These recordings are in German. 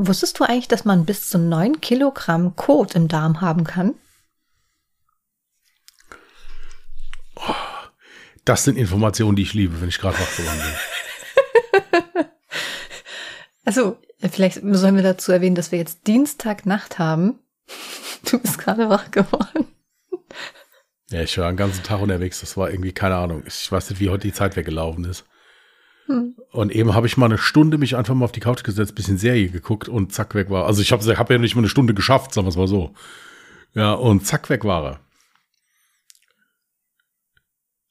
Wusstest du eigentlich, dass man bis zu 9 Kilogramm Kot im Darm haben kann? Das sind Informationen, die ich liebe, wenn ich gerade wach geworden bin. Also, vielleicht sollen wir dazu erwähnen, dass wir jetzt Dienstagnacht haben. Du bist gerade wach geworden. Ja, ich war den ganzen Tag unterwegs. Das war irgendwie, keine Ahnung. Ich weiß nicht, wie heute die Zeit weggelaufen ist. Hm. Und eben habe ich mal eine Stunde mich einfach mal auf die Couch gesetzt, bisschen Serie geguckt und zack, weg war. Also ich habe hab ja nicht mal eine Stunde geschafft, sagen wir es mal so. Ja, und zack, weg war er.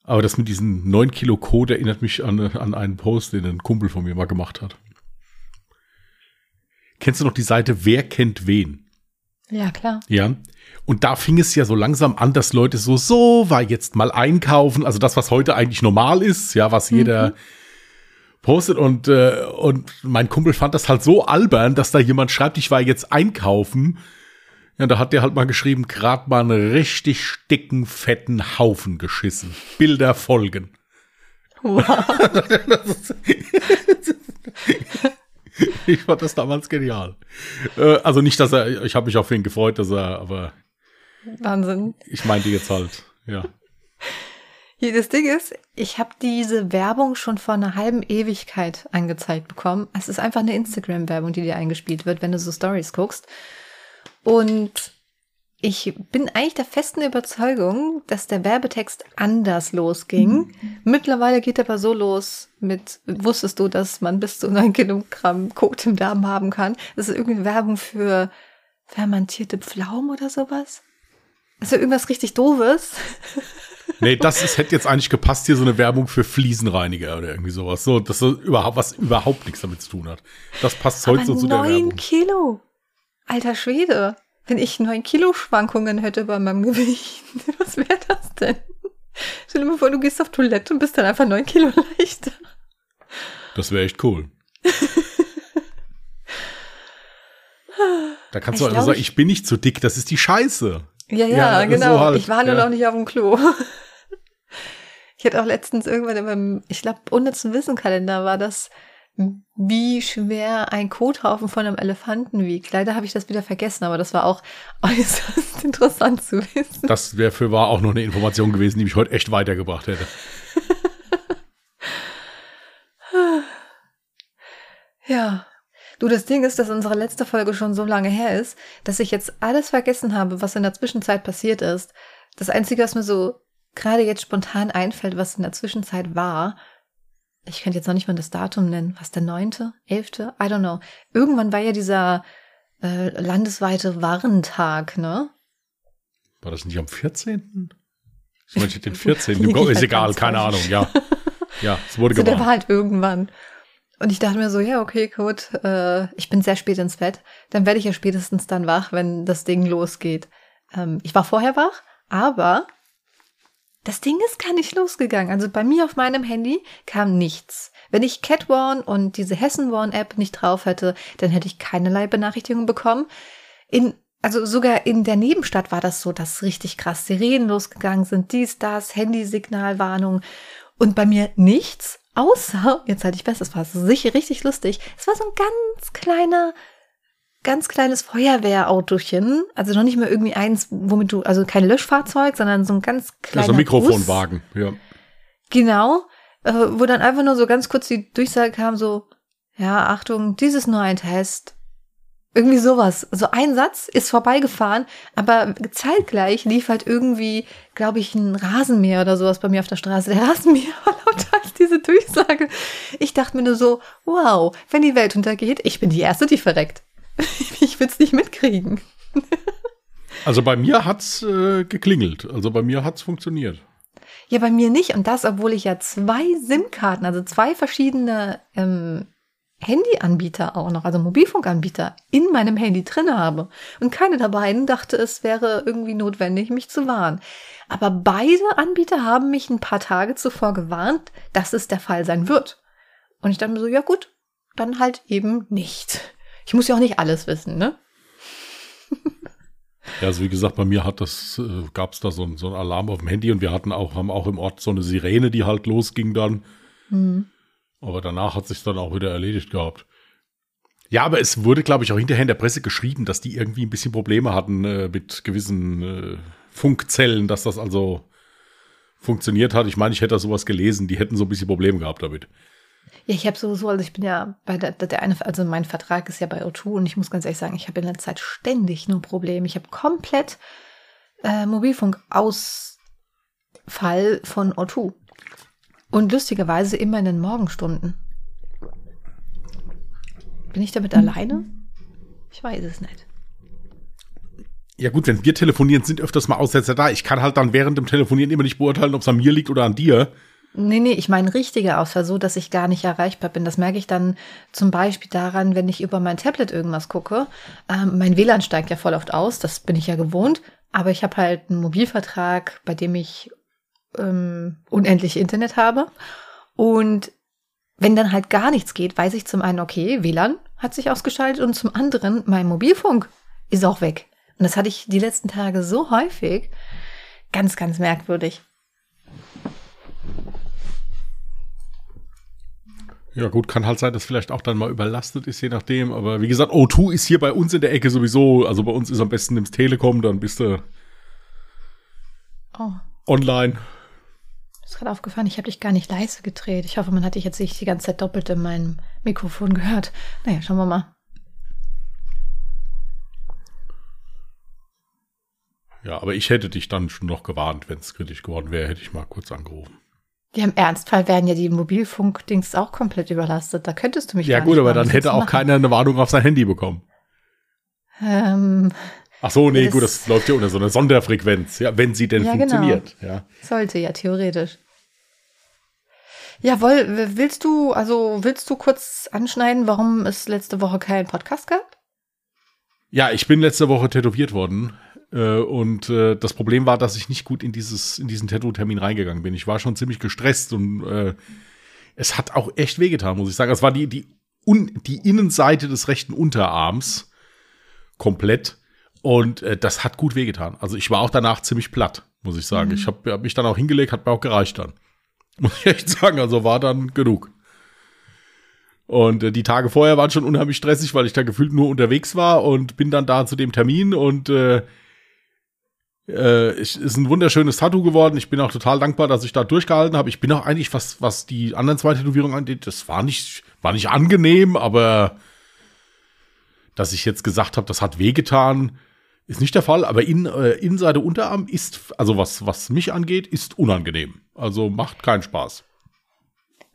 Aber das mit diesen 9 Kilo Code erinnert mich an, an einen Post, den ein Kumpel von mir mal gemacht hat. Kennst du noch die Seite Wer kennt wen? Ja, klar. Ja. Und da fing es ja so langsam an, dass Leute so, so war jetzt mal einkaufen. Also das, was heute eigentlich normal ist, ja, was jeder mhm. Postet. Und, äh, und mein Kumpel fand das halt so albern, dass da jemand schreibt, ich war jetzt einkaufen. Ja, da hat der halt mal geschrieben, grad mal einen richtig dicken, fetten Haufen geschissen. Bilder folgen. Wow. ich fand das damals genial. Äh, also nicht, dass er, ich habe mich auf ihn gefreut, dass er, aber. Wahnsinn. Ich meinte jetzt halt, ja. Hier, das Ding ist, ich habe diese Werbung schon vor einer halben Ewigkeit angezeigt bekommen. Es ist einfach eine Instagram-Werbung, die dir eingespielt wird, wenn du so Stories guckst. Und ich bin eigentlich der festen Überzeugung, dass der Werbetext anders losging. Mhm. Mittlerweile geht er aber so los mit, wusstest du, dass man bis zu 9 Kilogramm Kot im Darm haben kann? Das ist irgendwie Werbung für fermentierte Pflaumen oder sowas? Also irgendwas richtig doofes. Nee, das ist, hätte jetzt eigentlich gepasst, hier so eine Werbung für Fliesenreiniger oder irgendwie sowas. So, das so überhaupt, was überhaupt nichts damit zu tun hat. Das passt heute so zu der Werbung. 9 Kilo. Alter Schwede. Wenn ich neun Kilo Schwankungen hätte bei meinem Gewicht, was wäre das denn? Stell dir mal vor, du gehst auf Toilette und bist dann einfach neun Kilo leichter. Das wäre echt cool. da kannst ich du also sagen, ich, ich bin nicht zu dick, das ist die Scheiße. Ja, ja, ja genau. So halt, ich war nur ja. noch nicht auf dem Klo. Ich hatte auch letztens irgendwann in meinem, ich glaube, unnützen Wissenkalender war das, wie schwer ein Kothaufen von einem Elefanten wiegt. Leider habe ich das wieder vergessen, aber das war auch äußerst interessant zu wissen. Das wäre für war auch noch eine Information gewesen, die mich heute echt weitergebracht hätte. ja. Du, das Ding ist, dass unsere letzte Folge schon so lange her ist, dass ich jetzt alles vergessen habe, was in der Zwischenzeit passiert ist. Das Einzige, was mir so gerade jetzt spontan einfällt, was in der Zwischenzeit war, ich könnte jetzt noch nicht mal das Datum nennen, was der neunte, elfte, I don't know. Irgendwann war ja dieser äh, landesweite Warentag, ne? War das nicht am 14.? Ich meine, den 14. Im ist egal, keine Ahnung, ja. Ja, es wurde also Der war halt irgendwann. Und ich dachte mir so, ja, okay, gut, äh, ich bin sehr spät ins Bett. Dann werde ich ja spätestens dann wach, wenn das Ding losgeht. Ähm, ich war vorher wach, aber das Ding ist gar nicht losgegangen. Also bei mir auf meinem Handy kam nichts. Wenn ich Catwarn und diese Hessenwarn-App nicht drauf hätte, dann hätte ich keinerlei Benachrichtigung bekommen. In, also sogar in der Nebenstadt war das so, dass richtig krass Sirenen losgegangen sind, dies, das, Handysignalwarnung. Und bei mir nichts, außer, jetzt halte ich fest, das war sicher richtig lustig, es war so ein ganz kleiner ganz kleines Feuerwehrautochen, also noch nicht mehr irgendwie eins, womit du, also kein Löschfahrzeug, sondern so ein ganz kleiner. Also Mikrofonwagen, Bus. ja. Genau, äh, wo dann einfach nur so ganz kurz die Durchsage kam, so, ja, Achtung, dies ist nur ein Test. Irgendwie sowas. Also ein Satz ist vorbeigefahren, aber zeitgleich lief halt irgendwie, glaube ich, ein Rasenmäher oder sowas bei mir auf der Straße. Der Rasenmäher war lauter als diese Durchsage. Ich dachte mir nur so, wow, wenn die Welt untergeht, ich bin die Erste, die verreckt. ich will es nicht mitkriegen. also bei mir hat's äh, geklingelt. Also bei mir hat's funktioniert. Ja, bei mir nicht. Und das, obwohl ich ja zwei SIM-Karten, also zwei verschiedene ähm, Handyanbieter auch noch, also Mobilfunkanbieter, in meinem Handy drin habe. Und keine der beiden dachte, es wäre irgendwie notwendig, mich zu warnen. Aber beide Anbieter haben mich ein paar Tage zuvor gewarnt, dass es der Fall sein wird. Und ich dachte mir so, ja gut, dann halt eben nicht. Ich muss ja auch nicht alles wissen, ne? Ja, also wie gesagt, bei mir hat das, äh, gab es da so, so einen Alarm auf dem Handy und wir hatten auch, haben auch im Ort so eine Sirene, die halt losging dann. Mhm. Aber danach hat sich dann auch wieder erledigt gehabt. Ja, aber es wurde, glaube ich, auch hinterher in der Presse geschrieben, dass die irgendwie ein bisschen Probleme hatten äh, mit gewissen äh, Funkzellen, dass das also funktioniert hat. Ich meine, ich hätte da sowas gelesen, die hätten so ein bisschen Probleme gehabt damit. Ja, ich habe sowieso, also ich bin ja bei der, der eine, also mein Vertrag ist ja bei O2 und ich muss ganz ehrlich sagen, ich habe in der Zeit ständig nur Probleme. Ich habe komplett äh, Mobilfunkausfall von O2. Und lustigerweise immer in den Morgenstunden. Bin ich damit alleine? Ich weiß es nicht. Ja gut, wenn wir telefonieren, sind öfters mal Aussetzer da. Ich kann halt dann während dem Telefonieren immer nicht beurteilen, ob es an mir liegt oder an dir. Nee, nee, ich meine richtige Ausfall, so dass ich gar nicht erreichbar bin. Das merke ich dann zum Beispiel daran, wenn ich über mein Tablet irgendwas gucke. Ähm, mein WLAN steigt ja voll oft aus, das bin ich ja gewohnt. Aber ich habe halt einen Mobilvertrag, bei dem ich ähm, unendlich Internet habe. Und wenn dann halt gar nichts geht, weiß ich zum einen, okay, WLAN hat sich ausgeschaltet und zum anderen, mein Mobilfunk ist auch weg. Und das hatte ich die letzten Tage so häufig. Ganz, ganz merkwürdig. Ja, gut, kann halt sein, dass vielleicht auch dann mal überlastet ist, je nachdem. Aber wie gesagt, O2 ist hier bei uns in der Ecke sowieso. Also bei uns ist am besten nimmst Telekom, dann bist du oh. online. Ist gerade aufgefallen, ich habe dich gar nicht leise gedreht. Ich hoffe, man hat dich jetzt nicht die ganze Zeit doppelt in meinem Mikrofon gehört. Naja, schauen wir mal. Ja, aber ich hätte dich dann schon noch gewarnt, wenn es kritisch geworden wäre, hätte ich mal kurz angerufen. Ja, im Ernstfall wären ja die Mobilfunkdings auch komplett überlastet. Da könntest du mich Ja, gut, aber dann hätte auch machen. keiner eine Warnung auf sein Handy bekommen. Ähm, Ach so, nee, das gut, das läuft ja unter so einer Sonderfrequenz, ja, wenn sie denn ja, genau. funktioniert. Genau. Ja. Sollte ja, theoretisch. Jawohl, willst du, also willst du kurz anschneiden, warum es letzte Woche keinen Podcast gab? Ja, ich bin letzte Woche tätowiert worden. Äh, und äh, das Problem war, dass ich nicht gut in dieses in diesen Tattoo-Termin reingegangen bin. Ich war schon ziemlich gestresst und äh, es hat auch echt wehgetan, muss ich sagen. Es war die die un, die Innenseite des rechten Unterarms komplett und äh, das hat gut wehgetan. Also ich war auch danach ziemlich platt, muss ich sagen. Mhm. Ich habe hab mich dann auch hingelegt, hat mir auch gereicht dann. Muss ich echt sagen, also war dann genug. Und äh, die Tage vorher waren schon unheimlich stressig, weil ich da gefühlt nur unterwegs war und bin dann da zu dem Termin und äh, äh, ich, ist ein wunderschönes Tattoo geworden. Ich bin auch total dankbar, dass ich da durchgehalten habe. Ich bin auch eigentlich, was, was die anderen zwei Tätowierungen angeht, das war nicht, war nicht angenehm, aber dass ich jetzt gesagt habe, das hat wehgetan, ist nicht der Fall. Aber in, äh, Innenseite Unterarm ist, also was, was mich angeht, ist unangenehm. Also macht keinen Spaß.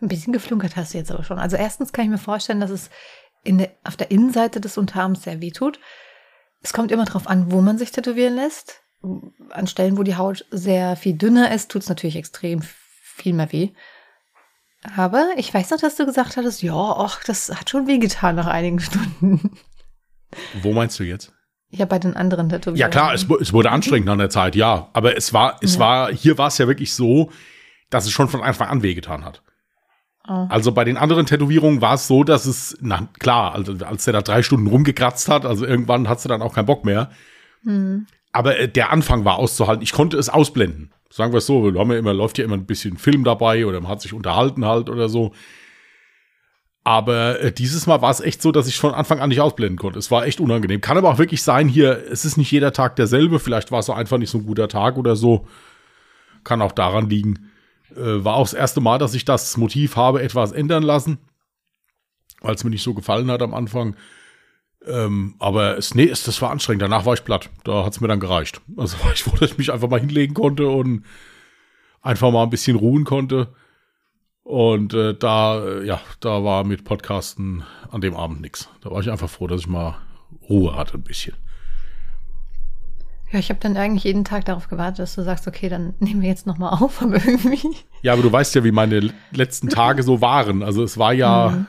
Ein bisschen geflunkert hast du jetzt aber schon. Also erstens kann ich mir vorstellen, dass es in der, auf der Innenseite des Unterarms sehr weh tut. Es kommt immer darauf an, wo man sich tätowieren lässt an Stellen, wo die Haut sehr viel dünner ist, tut es natürlich extrem viel mehr weh. Aber ich weiß noch, dass du gesagt hattest, ja, ach, das hat schon wehgetan nach einigen Stunden. Wo meinst du jetzt? Ja, bei den anderen Tätowierungen. Ja, klar, es, es wurde anstrengend an der Zeit, ja. Aber es war, es ja. war, hier war es ja wirklich so, dass es schon von Anfang an wehgetan hat. Oh. Also bei den anderen Tätowierungen war es so, dass es, na klar, also als der da drei Stunden rumgekratzt hat, also irgendwann hat sie dann auch keinen Bock mehr. Hm aber äh, der Anfang war auszuhalten. Ich konnte es ausblenden. Sagen wir es so, wir haben ja immer, läuft ja immer ein bisschen Film dabei oder man hat sich unterhalten halt oder so. Aber äh, dieses Mal war es echt so, dass ich von Anfang an nicht ausblenden konnte. Es war echt unangenehm. Kann aber auch wirklich sein, hier, es ist nicht jeder Tag derselbe. Vielleicht war es so einfach nicht so ein guter Tag oder so. Kann auch daran liegen. Äh, war auch das erste Mal, dass ich das Motiv habe etwas ändern lassen, weil es mir nicht so gefallen hat am Anfang. Ähm, aber es, nee, es, das war anstrengend. Danach war ich platt. Da hat es mir dann gereicht. Also war ich froh, dass ich mich einfach mal hinlegen konnte und einfach mal ein bisschen ruhen konnte. Und äh, da, äh, ja, da war mit Podcasten an dem Abend nichts. Da war ich einfach froh, dass ich mal Ruhe hatte ein bisschen. Ja, ich habe dann eigentlich jeden Tag darauf gewartet, dass du sagst, okay, dann nehmen wir jetzt noch mal auf, aber irgendwie. Ja, aber du weißt ja, wie meine letzten Tage so waren. Also es war ja, mhm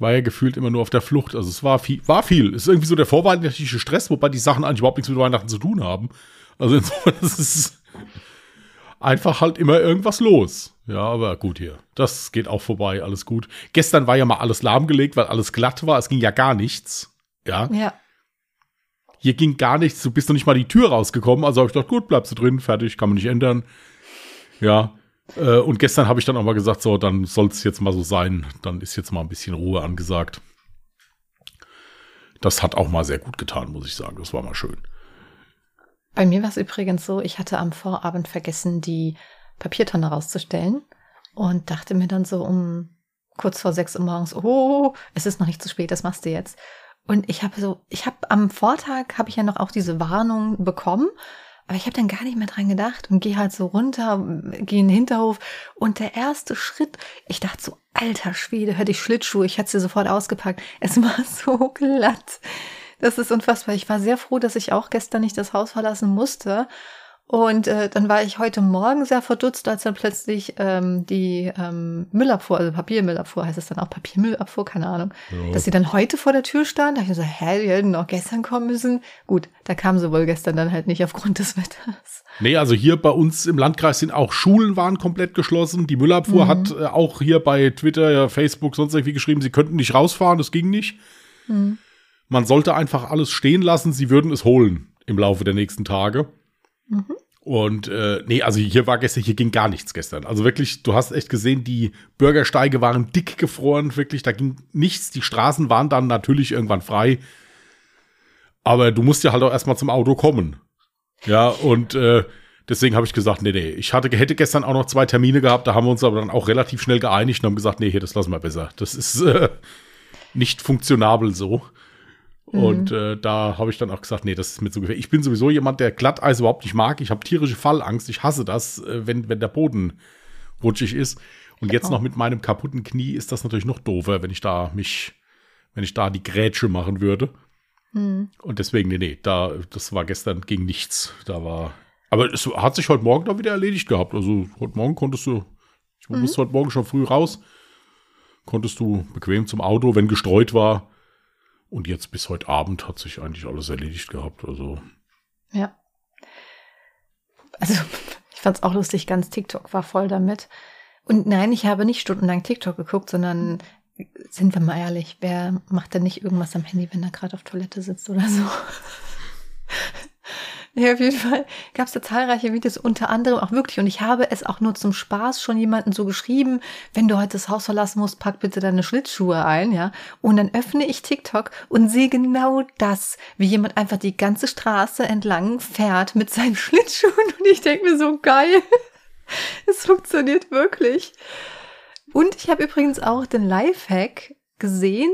war ja gefühlt immer nur auf der Flucht. Also es war viel, war viel. Es ist irgendwie so der vorweihnachtliche Stress, wobei die Sachen eigentlich überhaupt nichts mit Weihnachten zu tun haben. Also insofern ist es einfach halt immer irgendwas los. Ja, aber gut hier. Das geht auch vorbei, alles gut. Gestern war ja mal alles lahmgelegt, weil alles glatt war. Es ging ja gar nichts. Ja. Ja. Hier ging gar nichts. Du bist noch nicht mal die Tür rausgekommen. Also habe ich gedacht, gut, bleibst du drin, fertig, kann man nicht ändern. Ja. Äh, und gestern habe ich dann auch mal gesagt, so, dann soll es jetzt mal so sein. Dann ist jetzt mal ein bisschen Ruhe angesagt. das hat auch mal sehr gut getan, muss ich sagen. Das war mal schön. Bei mir war es übrigens so, ich hatte am Vorabend vergessen, die Papiertonne rauszustellen und dachte mir dann so um kurz vor sechs Uhr morgens, oh, es ist noch nicht zu spät, das machst du jetzt. Und ich habe so, ich habe am Vortag habe ich ja noch auch diese Warnung bekommen, aber ich habe dann gar nicht mehr dran gedacht und gehe halt so runter, gehe in den Hinterhof und der erste Schritt, ich dachte so, alter Schwede, hör dich Schlittschuhe, ich hatte sie sofort ausgepackt. Es war so glatt. Das ist unfassbar. Ich war sehr froh, dass ich auch gestern nicht das Haus verlassen musste und äh, dann war ich heute Morgen sehr verdutzt, als dann plötzlich ähm, die ähm, Müllabfuhr, also Papiermüllabfuhr, heißt es dann auch Papiermüllabfuhr, keine Ahnung, ja. dass sie dann heute vor der Tür stand. Da habe ich so, hä, die hätten noch gestern kommen müssen. Gut, da kam sie wohl gestern dann halt nicht aufgrund des Wetters. Nee, also hier bei uns im Landkreis sind auch Schulen waren komplett geschlossen. Die Müllabfuhr mhm. hat äh, auch hier bei Twitter, ja, Facebook, sonst irgendwie geschrieben, sie könnten nicht rausfahren, das ging nicht. Mhm. Man sollte einfach alles stehen lassen, sie würden es holen im Laufe der nächsten Tage. Mhm. Und äh, nee, also hier war gestern, hier ging gar nichts gestern. Also wirklich, du hast echt gesehen, die Bürgersteige waren dick gefroren, wirklich, da ging nichts. Die Straßen waren dann natürlich irgendwann frei. Aber du musst ja halt auch erstmal zum Auto kommen. Ja, und äh, deswegen habe ich gesagt, nee, nee. Ich hatte, hätte gestern auch noch zwei Termine gehabt, da haben wir uns aber dann auch relativ schnell geeinigt und haben gesagt, nee, hier, das lassen wir besser. Das ist äh, nicht funktionabel so. Und mhm. äh, da habe ich dann auch gesagt, nee, das ist mir zu gefährlich. Ich bin sowieso jemand, der Glatteis überhaupt nicht mag. Ich habe tierische Fallangst. Ich hasse das, äh, wenn, wenn der Boden rutschig ist. Und jetzt noch mit meinem kaputten Knie ist das natürlich noch doofer, wenn ich da mich, wenn ich da die Grätsche machen würde. Mhm. Und deswegen, nee, nee, da, das war gestern gegen nichts. Da war. Aber es hat sich heute Morgen dann wieder erledigt gehabt. Also heute Morgen konntest du, ich mhm. musste heute Morgen schon früh raus, konntest du bequem zum Auto, wenn gestreut war, und jetzt bis heute Abend hat sich eigentlich alles erledigt gehabt. Also. Ja. Also, ich fand es auch lustig, ganz TikTok war voll damit. Und nein, ich habe nicht stundenlang TikTok geguckt, sondern sind wir mal ehrlich, wer macht denn nicht irgendwas am Handy, wenn er gerade auf Toilette sitzt oder so? Ja, auf jeden Fall gab es da zahlreiche Videos, unter anderem auch wirklich, und ich habe es auch nur zum Spaß schon jemanden so geschrieben, wenn du heute das Haus verlassen musst, pack bitte deine Schlittschuhe ein, ja. Und dann öffne ich TikTok und sehe genau das, wie jemand einfach die ganze Straße entlang fährt mit seinen Schlittschuhen und ich denke mir so geil. Es funktioniert wirklich. Und ich habe übrigens auch den Lifehack gesehen,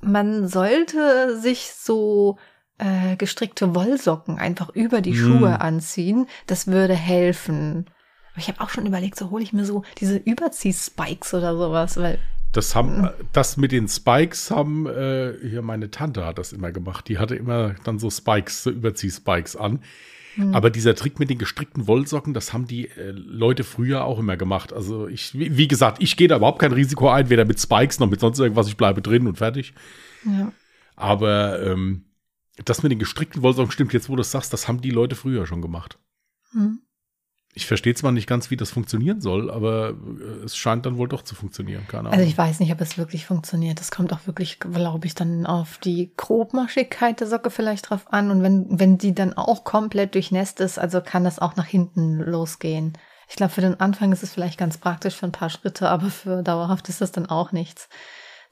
man sollte sich so äh, gestrickte Wollsocken einfach über die mm. Schuhe anziehen. Das würde helfen. Aber ich habe auch schon überlegt, so hole ich mir so diese Überzieh-Spikes oder sowas, weil das haben, mm. das mit den Spikes haben, äh, hier meine Tante hat das immer gemacht. Die hatte immer dann so Spikes, so Überzieh-Spikes an. Mhm. Aber dieser Trick mit den gestrickten Wollsocken, das haben die äh, Leute früher auch immer gemacht. Also ich, wie, wie gesagt, ich gehe da überhaupt kein Risiko ein, weder mit Spikes noch mit sonst irgendwas. Ich bleibe drin und fertig. Ja. Aber ähm, das mit den gestrickten Wollsocken stimmt jetzt, wo du es sagst, das haben die Leute früher schon gemacht. Hm. Ich verstehe zwar nicht ganz, wie das funktionieren soll, aber äh, es scheint dann wohl doch zu funktionieren. Keine Also ich weiß nicht, ob es wirklich funktioniert. Das kommt auch wirklich, glaube ich, dann auf die Grobmaschigkeit der Socke vielleicht drauf an. Und wenn, wenn die dann auch komplett durchnässt ist, also kann das auch nach hinten losgehen. Ich glaube, für den Anfang ist es vielleicht ganz praktisch für ein paar Schritte, aber für dauerhaft ist das dann auch nichts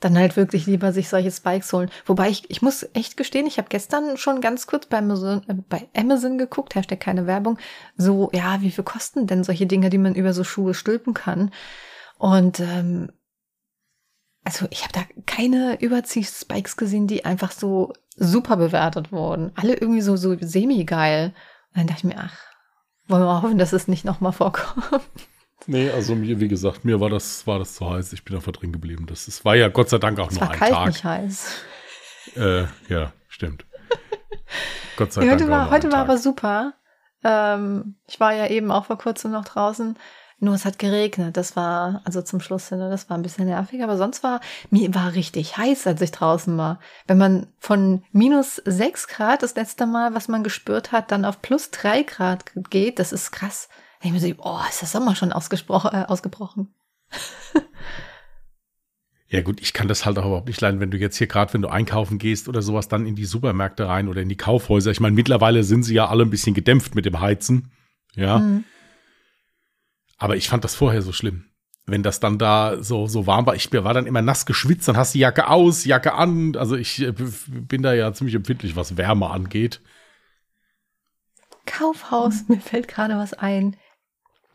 dann halt wirklich lieber sich solche Spikes holen. Wobei ich, ich muss echt gestehen, ich habe gestern schon ganz kurz bei Amazon, äh, bei Amazon geguckt, ja keine Werbung, so, ja, wie viel kosten denn solche Dinge, die man über so Schuhe stülpen kann? Und ähm, also ich habe da keine Überzieh-Spikes gesehen, die einfach so super bewertet wurden. Alle irgendwie so, so semi-geil. Und dann dachte ich mir, ach, wollen wir mal hoffen, dass es nicht nochmal vorkommt. Nee, also mir, wie gesagt, mir war das, war das zu heiß. Ich bin einfach drin geblieben. Das ist, war ja Gott sei Dank auch es nur war ein kalt, Tag. nicht heiß. Äh, ja, stimmt. Gott sei ja, Dank. Heute war, heute war aber super. Ähm, ich war ja eben auch vor kurzem noch draußen. Nur es hat geregnet. Das war, also zum Schluss hin, das war ein bisschen nervig. Aber sonst war, mir war richtig heiß, als ich draußen war. Wenn man von minus sechs Grad das letzte Mal, was man gespürt hat, dann auf plus drei Grad geht, das ist krass ich mir so, oh, ist der Sommer schon äh, ausgebrochen. Ja gut, ich kann das halt auch überhaupt nicht leiden, wenn du jetzt hier gerade, wenn du einkaufen gehst oder sowas, dann in die Supermärkte rein oder in die Kaufhäuser. Ich meine, mittlerweile sind sie ja alle ein bisschen gedämpft mit dem Heizen. Ja. Mhm. Aber ich fand das vorher so schlimm. wenn das dann da so, so warm war. Ich war dann immer nass geschwitzt, dann hast du die Jacke aus, Jacke an. Also ich äh, bin da ja ziemlich empfindlich, was Wärme angeht. Kaufhaus, mir fällt gerade was ein.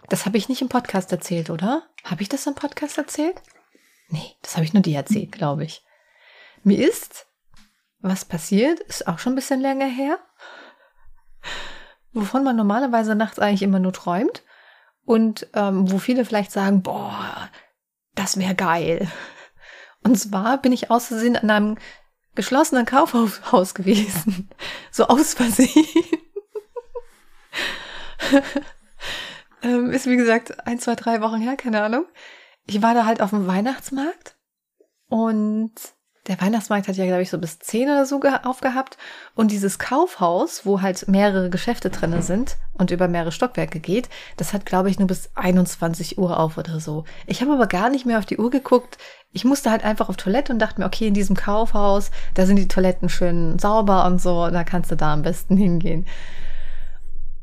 Das habe ich nicht im Podcast erzählt, oder? Habe ich das im Podcast erzählt? Nee, das habe ich nur dir erzählt, glaube ich. Mir ist was passiert, ist auch schon ein bisschen länger her, wovon man normalerweise nachts eigentlich immer nur träumt und ähm, wo viele vielleicht sagen, boah, das wäre geil. Und zwar bin ich aus Versehen an einem geschlossenen Kaufhaus gewesen. So aus Versehen. Ähm, ist wie gesagt ein, zwei, drei Wochen her, keine Ahnung. Ich war da halt auf dem Weihnachtsmarkt und der Weihnachtsmarkt hat ja, glaube ich, so bis zehn oder so aufgehabt. Und dieses Kaufhaus, wo halt mehrere Geschäfte drinne sind und über mehrere Stockwerke geht, das hat, glaube ich, nur bis 21 Uhr auf oder so. Ich habe aber gar nicht mehr auf die Uhr geguckt. Ich musste halt einfach auf Toilette und dachte mir, okay, in diesem Kaufhaus, da sind die Toiletten schön sauber und so, da kannst du da am besten hingehen.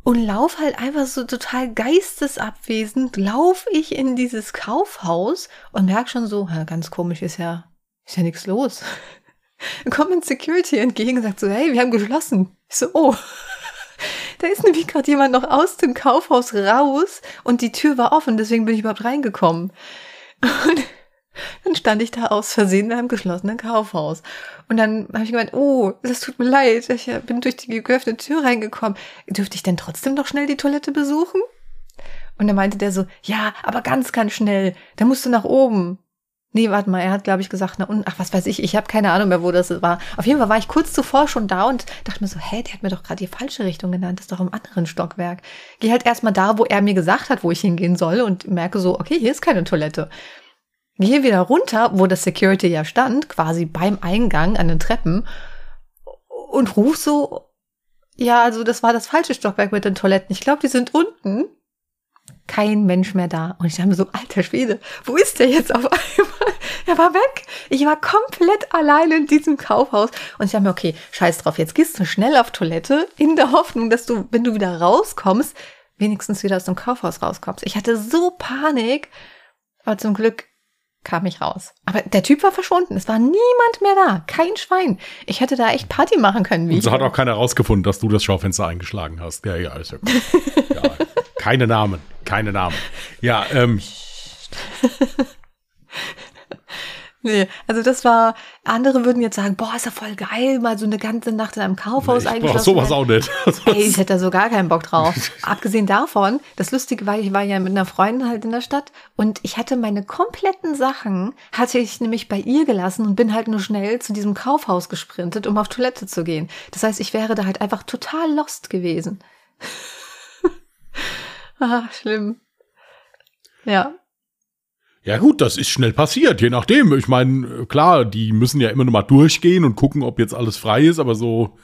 Und lauf halt einfach so total geistesabwesend, lauf ich in dieses Kaufhaus und merk schon so, ganz komisch ist ja ist ja nichts los. Dann kommt ein Security entgegen und sagt so, hey, wir haben geschlossen. Ich so, oh. Da ist nämlich gerade jemand noch aus dem Kaufhaus raus und die Tür war offen, deswegen bin ich überhaupt reingekommen. Und dann stand ich da aus Versehen in einem geschlossenen Kaufhaus. Und dann habe ich gemeint, oh, das tut mir leid, ich bin durch die geöffnete Tür reingekommen. Dürfte ich denn trotzdem noch schnell die Toilette besuchen? Und dann meinte der so, ja, aber ganz, ganz schnell, da musst du nach oben. Nee, warte mal, er hat, glaube ich, gesagt, na unten, ach, was weiß ich, ich habe keine Ahnung mehr, wo das war. Auf jeden Fall war ich kurz zuvor schon da und dachte mir so, hä, der hat mir doch gerade die falsche Richtung genannt, das ist doch im anderen Stockwerk. Geh halt erstmal da, wo er mir gesagt hat, wo ich hingehen soll und merke so, okay, hier ist keine Toilette. Gehe wieder runter, wo das Security ja stand, quasi beim Eingang an den Treppen und ruf so, ja, also das war das falsche Stockwerk mit den Toiletten. Ich glaube, die sind unten kein Mensch mehr da. Und ich dachte mir so, alter Schwede, wo ist der jetzt auf einmal? Er war weg. Ich war komplett allein in diesem Kaufhaus. Und ich dachte mir, okay, scheiß drauf, jetzt gehst du schnell auf Toilette in der Hoffnung, dass du, wenn du wieder rauskommst, wenigstens wieder aus dem Kaufhaus rauskommst. Ich hatte so Panik. Aber zum Glück kam ich raus. Aber der Typ war verschwunden. Es war niemand mehr da. Kein Schwein. Ich hätte da echt Party machen können. Wie Und so hat auch keiner rausgefunden, dass du das Schaufenster eingeschlagen hast. Ja, ja, ist ja gut. ja, keine Namen. Keine Namen. Ja, ähm. Nee, also das war, andere würden jetzt sagen, boah, ist ja voll geil, mal so eine ganze Nacht in einem Kaufhaus nee, eingeschlossen. sowas auch nicht. Ey, ich hätte da so gar keinen Bock drauf. Abgesehen davon, das Lustige war, ich war ja mit einer Freundin halt in der Stadt und ich hatte meine kompletten Sachen, hatte ich nämlich bei ihr gelassen und bin halt nur schnell zu diesem Kaufhaus gesprintet, um auf Toilette zu gehen. Das heißt, ich wäre da halt einfach total lost gewesen. ah, schlimm. Ja, ja gut, das ist schnell passiert, je nachdem. Ich meine, klar, die müssen ja immer noch mal durchgehen und gucken, ob jetzt alles frei ist, aber so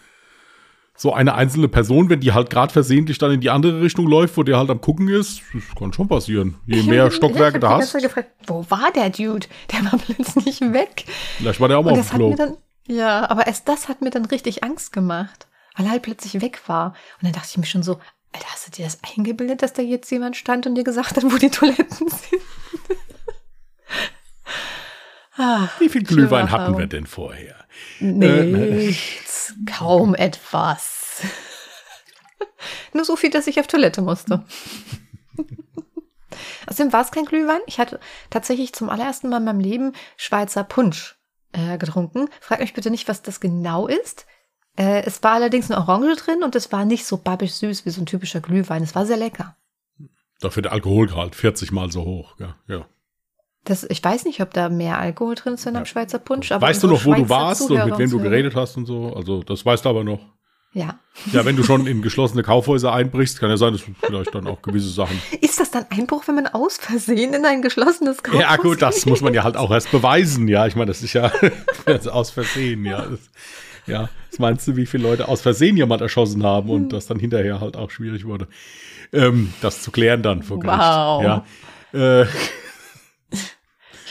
so eine einzelne Person, wenn die halt gerade versehentlich dann in die andere Richtung läuft, wo der halt am gucken ist, das kann schon passieren. Je ich mehr Stockwerke du hast. Gefragt, wo war der Dude? Der war plötzlich weg. Vielleicht war der auch mal auf dem Klo. Dann, ja, aber erst das hat mir dann richtig Angst gemacht, weil er halt plötzlich weg war. Und dann dachte ich mir schon so, Alter, hast du dir das eingebildet, dass da jetzt jemand stand und dir gesagt hat, wo die Toiletten sind? Ach, Wie viel Glühwein hatten wir denn vorher? Nichts, äh, kaum etwas. Nur so viel, dass ich auf Toilette musste. Außerdem war es kein Glühwein. Ich hatte tatsächlich zum allerersten Mal in meinem Leben Schweizer Punsch äh, getrunken. Frag mich bitte nicht, was das genau ist. Äh, es war allerdings eine Orange drin und es war nicht so babbisch süß wie so ein typischer Glühwein. Es war sehr lecker. Dafür der Alkoholgehalt 40 mal so hoch. Ja. ja. Das, ich weiß nicht, ob da mehr Alkohol drin ist in einem ja. Schweizer Punsch. Aber weißt du noch, wo du warst Zuhörer und mit wem du geredet hast und so? Also das weißt du aber noch. Ja. Ja, wenn du schon in geschlossene Kaufhäuser einbrichst, kann ja sein, dass vielleicht dann auch gewisse Sachen. Ist das dann Einbruch, wenn man aus Versehen in ein geschlossenes Kaufhaus Ja, gut, das muss man ja halt auch erst beweisen. Ja, ich meine, das ist ja aus Versehen, ja. Das, ja, was meinst du, wie viele Leute aus Versehen jemand erschossen haben und das dann hinterher halt auch schwierig wurde, ähm, das zu klären dann vor Gericht. Wow. Ja. Äh,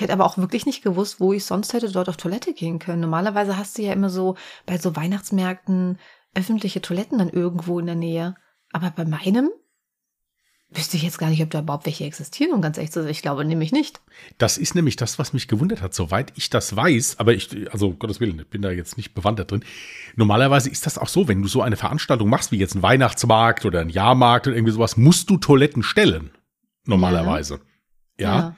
ich hätte aber auch wirklich nicht gewusst, wo ich sonst hätte dort auf Toilette gehen können. Normalerweise hast du ja immer so bei so Weihnachtsmärkten öffentliche Toiletten dann irgendwo in der Nähe. Aber bei meinem? wüsste ich jetzt gar nicht, ob da überhaupt welche existieren, um ganz ehrlich zu sein. Ich glaube nämlich nicht. Das ist nämlich das, was mich gewundert hat. Soweit ich das weiß, aber ich, also Gottes Willen, ich bin da jetzt nicht bewandert drin. Normalerweise ist das auch so, wenn du so eine Veranstaltung machst, wie jetzt ein Weihnachtsmarkt oder ein Jahrmarkt oder irgendwie sowas, musst du Toiletten stellen. Normalerweise. Ja. ja.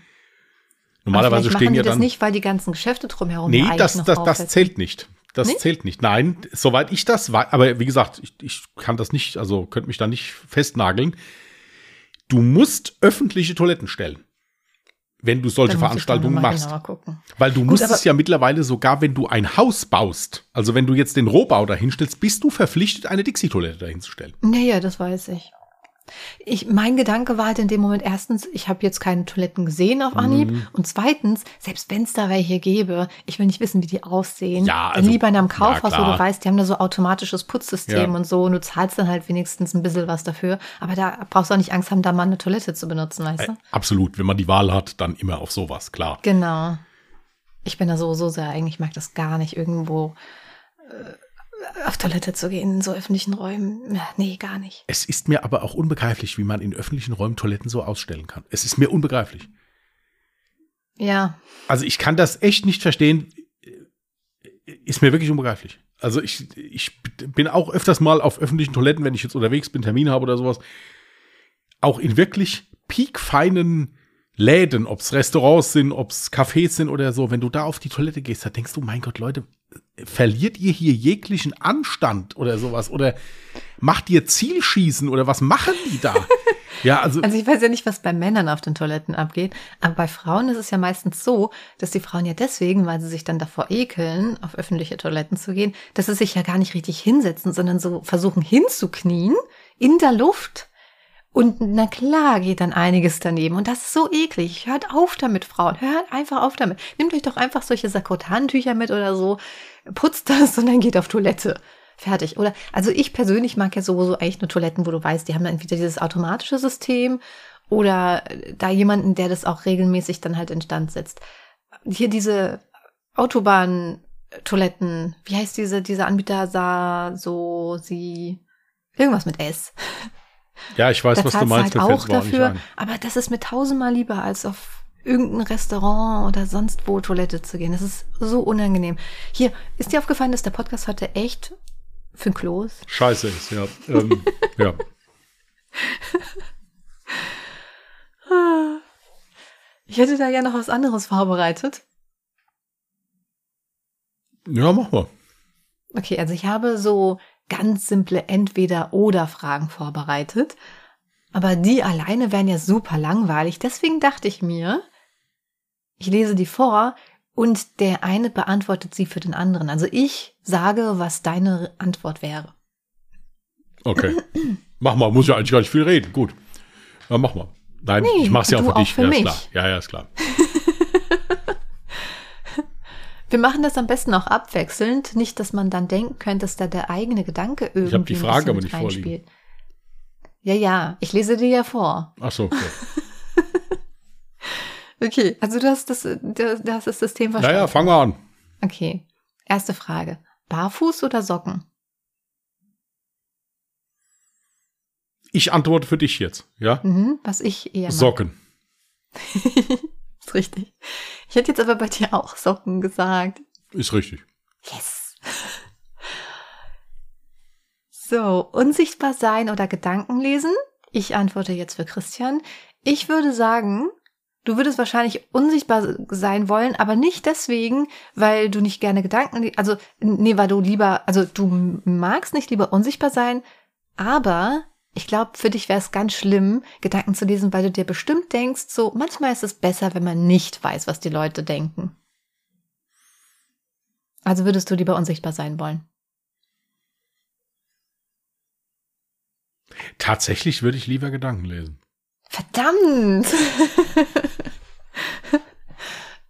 Normalerweise stehen machen ja die das nicht, weil die ganzen Geschäfte drumherum Nee, das, das, das zählt nicht. Das nicht? zählt nicht. Nein, soweit ich das weiß, aber wie gesagt, ich, ich kann das nicht, also könnte mich da nicht festnageln. Du musst öffentliche Toiletten stellen, wenn du solche Veranstaltungen machst. Weil du Gut, musst es ja mittlerweile sogar, wenn du ein Haus baust, also wenn du jetzt den Rohbau dahinstellst, bist du verpflichtet, eine Dixie-Toilette dahinzustellen. Naja, das weiß ich. Ich, mein Gedanke war halt in dem Moment erstens, ich habe jetzt keine Toiletten gesehen auf Anhieb. Mhm. Und zweitens, selbst wenn es da welche gäbe, ich will nicht wissen, wie die aussehen. Ja, also, lieber in einem Kaufhaus, ja, wo du weißt, die haben da so automatisches Putzsystem ja. und so und du zahlst dann halt wenigstens ein bisschen was dafür. Aber da brauchst du auch nicht Angst haben, da mal eine Toilette zu benutzen, weißt du? Äh, absolut. Wenn man die Wahl hat, dann immer auf sowas, klar. Genau. Ich bin da so, so sehr eigentlich, mag das gar nicht irgendwo. Äh, auf Toilette zu gehen in so öffentlichen Räumen. Nee, gar nicht. Es ist mir aber auch unbegreiflich, wie man in öffentlichen Räumen Toiletten so ausstellen kann. Es ist mir unbegreiflich. Ja. Also ich kann das echt nicht verstehen. Ist mir wirklich unbegreiflich. Also ich, ich bin auch öfters mal auf öffentlichen Toiletten, wenn ich jetzt unterwegs bin, Termin habe oder sowas. Auch in wirklich piekfeinen Läden, ob es Restaurants sind, ob es Cafés sind oder so, wenn du da auf die Toilette gehst, da denkst du, mein Gott, Leute, verliert ihr hier jeglichen Anstand oder sowas? Oder macht ihr Zielschießen oder was machen die da? ja, also. Also ich weiß ja nicht, was bei Männern auf den Toiletten abgeht, aber bei Frauen ist es ja meistens so, dass die Frauen ja deswegen, weil sie sich dann davor ekeln, auf öffentliche Toiletten zu gehen, dass sie sich ja gar nicht richtig hinsetzen, sondern so versuchen hinzuknien in der Luft und na klar geht dann einiges daneben. Und das ist so eklig. Hört auf damit, Frauen. Hört einfach auf damit. Nehmt euch doch einfach solche Sakotantücher mit oder so. Putzt das und dann geht auf Toilette. Fertig. Oder, also ich persönlich mag ja sowieso eigentlich nur Toiletten, wo du weißt, die haben dann entweder dieses automatische System oder da jemanden, der das auch regelmäßig dann halt instand setzt. Hier diese Autobahn-Toiletten, wie heißt diese, dieser Anbieter sah so, sie, irgendwas mit S. Ja, ich weiß, da was du meinst. Halt auch dafür, aber das ist mir tausendmal lieber, als auf irgendein Restaurant oder sonst wo Toilette zu gehen. Das ist so unangenehm. Hier, ist dir aufgefallen, dass der Podcast heute echt für ein Klo ist? Scheiße ist, ja. ähm, ja. Ich hätte da ja noch was anderes vorbereitet. Ja, mach mal. Okay, also ich habe so ganz simple Entweder-Oder-Fragen vorbereitet. Aber die alleine wären ja super langweilig. Deswegen dachte ich mir, ich lese die vor und der eine beantwortet sie für den anderen. Also ich sage, was deine Antwort wäre. Okay. mach mal, muss ja eigentlich gar nicht viel reden. Gut. Ja, mach mal. Nein, nee, ich mach's ja auch für dich. Für ja, mich. ist klar. Ja, ja, ist klar. Wir machen das am besten auch abwechselnd, nicht, dass man dann denken könnte, dass da der eigene Gedanke irgendwie Ich habe die Frage aber nicht vorliegen. Ja, ja, ich lese dir ja vor. Ach so, okay. okay, also du hast das, du hast das System verstanden. Naja, fangen wir an. Okay, erste Frage. Barfuß oder Socken? Ich antworte für dich jetzt, ja? Mhm, was ich eher mag. Socken. ist richtig. Ich hätte jetzt aber bei dir auch Socken gesagt. Ist richtig. Yes. So, unsichtbar sein oder Gedanken lesen? Ich antworte jetzt für Christian. Ich würde sagen, du würdest wahrscheinlich unsichtbar sein wollen, aber nicht deswegen, weil du nicht gerne Gedanken, also nee, weil du lieber, also du magst nicht lieber unsichtbar sein, aber ich glaube, für dich wäre es ganz schlimm, Gedanken zu lesen, weil du dir bestimmt denkst, so manchmal ist es besser, wenn man nicht weiß, was die Leute denken. Also würdest du lieber unsichtbar sein wollen? Tatsächlich würde ich lieber Gedanken lesen. Verdammt!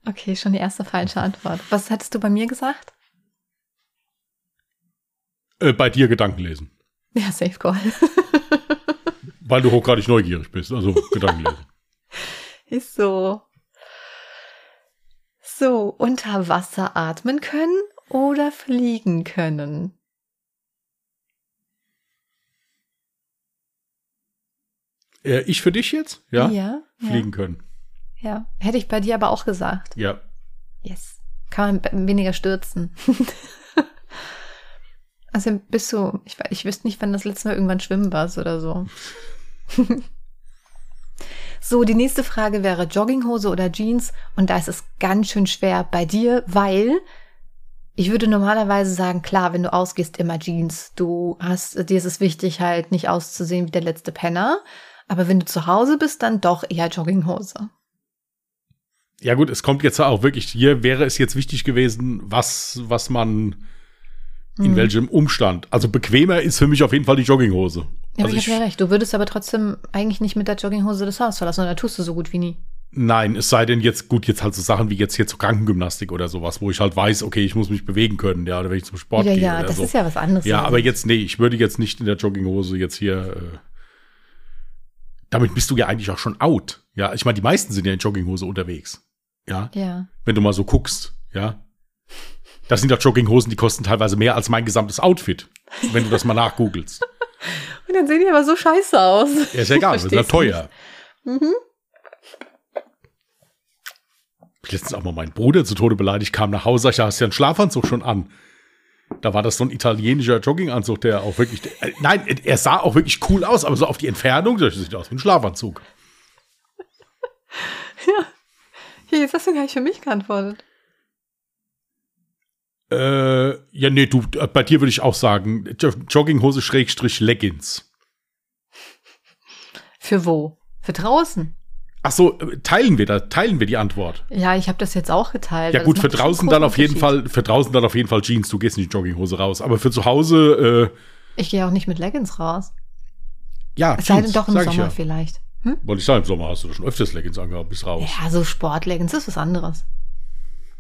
okay, schon die erste falsche Antwort. Was hättest du bei mir gesagt? Äh, bei dir Gedanken lesen. Ja, Safe Call. Weil du hochgradig neugierig bist, also Gedankenlesen. Ist so. So, unter Wasser atmen können oder fliegen können? Äh, ich für dich jetzt? Ja. Ja. Fliegen können. Ja. Hätte ich bei dir aber auch gesagt. Ja. Yes. Kann man weniger stürzen. also bist du, ich, ich wüsste nicht, wann das letzte Mal irgendwann schwimmen warst oder so. so, die nächste Frage wäre Jogginghose oder Jeans. Und da ist es ganz schön schwer bei dir, weil ich würde normalerweise sagen, klar, wenn du ausgehst, immer Jeans. Du hast, dir ist es wichtig, halt nicht auszusehen wie der letzte Penner. Aber wenn du zu Hause bist, dann doch eher Jogginghose. Ja gut, es kommt jetzt auch wirklich, hier wäre es jetzt wichtig gewesen, was, was man in hm. welchem Umstand. Also bequemer ist für mich auf jeden Fall die Jogginghose. Ja, also ich habe ja recht. Du würdest aber trotzdem eigentlich nicht mit der Jogginghose das Haus verlassen, oder tust du so gut wie nie. Nein, es sei denn jetzt gut, jetzt halt so Sachen wie jetzt hier zur Krankengymnastik oder sowas, wo ich halt weiß, okay, ich muss mich bewegen können, ja, oder wenn ich zum Sport ja, gehe. Ja, das so. ist ja was anderes. Ja, aber jetzt, nee, ich würde jetzt nicht in der Jogginghose jetzt hier. Äh, damit bist du ja eigentlich auch schon out. Ja, ich meine, die meisten sind ja in Jogginghose unterwegs. Ja. Ja. Wenn du mal so guckst, ja. Das sind ja Jogginghosen, die kosten teilweise mehr als mein gesamtes Outfit, wenn du das mal nachgoogelst. Und dann sehen die aber so scheiße aus. Ja, ist ja egal, das ist ja teuer. Mhm. Ich letztens auch mal meinen Bruder zu Tode beleidigt, kam nach Hause, ich hast ja einen Schlafanzug schon an. Da war das so ein italienischer Jogginganzug, der auch wirklich, äh, nein, er sah auch wirklich cool aus, aber so auf die Entfernung, das sieht aus wie ein Schlafanzug. Ja. Hier, jetzt hast du gar nicht für mich geantwortet. Äh, ja, nee, du, äh, bei dir würde ich auch sagen, Jogginghose Schrägstrich Leggings. Für wo? Für draußen? Ach so, äh, teilen wir da, teilen wir die Antwort. Ja, ich habe das jetzt auch geteilt. Ja also gut, für draußen dann auf jeden Fall, für draußen dann auf jeden Fall Jeans. Du gehst in die Jogginghose raus, aber für zu Hause. Äh, ich gehe auch nicht mit Leggings raus. Ja, es sei denn doch im Sommer ja. vielleicht. Hm? Wollte ich sagen, im Sommer hast du schon öfters Leggings angehabt, bis raus. Ja, so Sportleggings ist was anderes.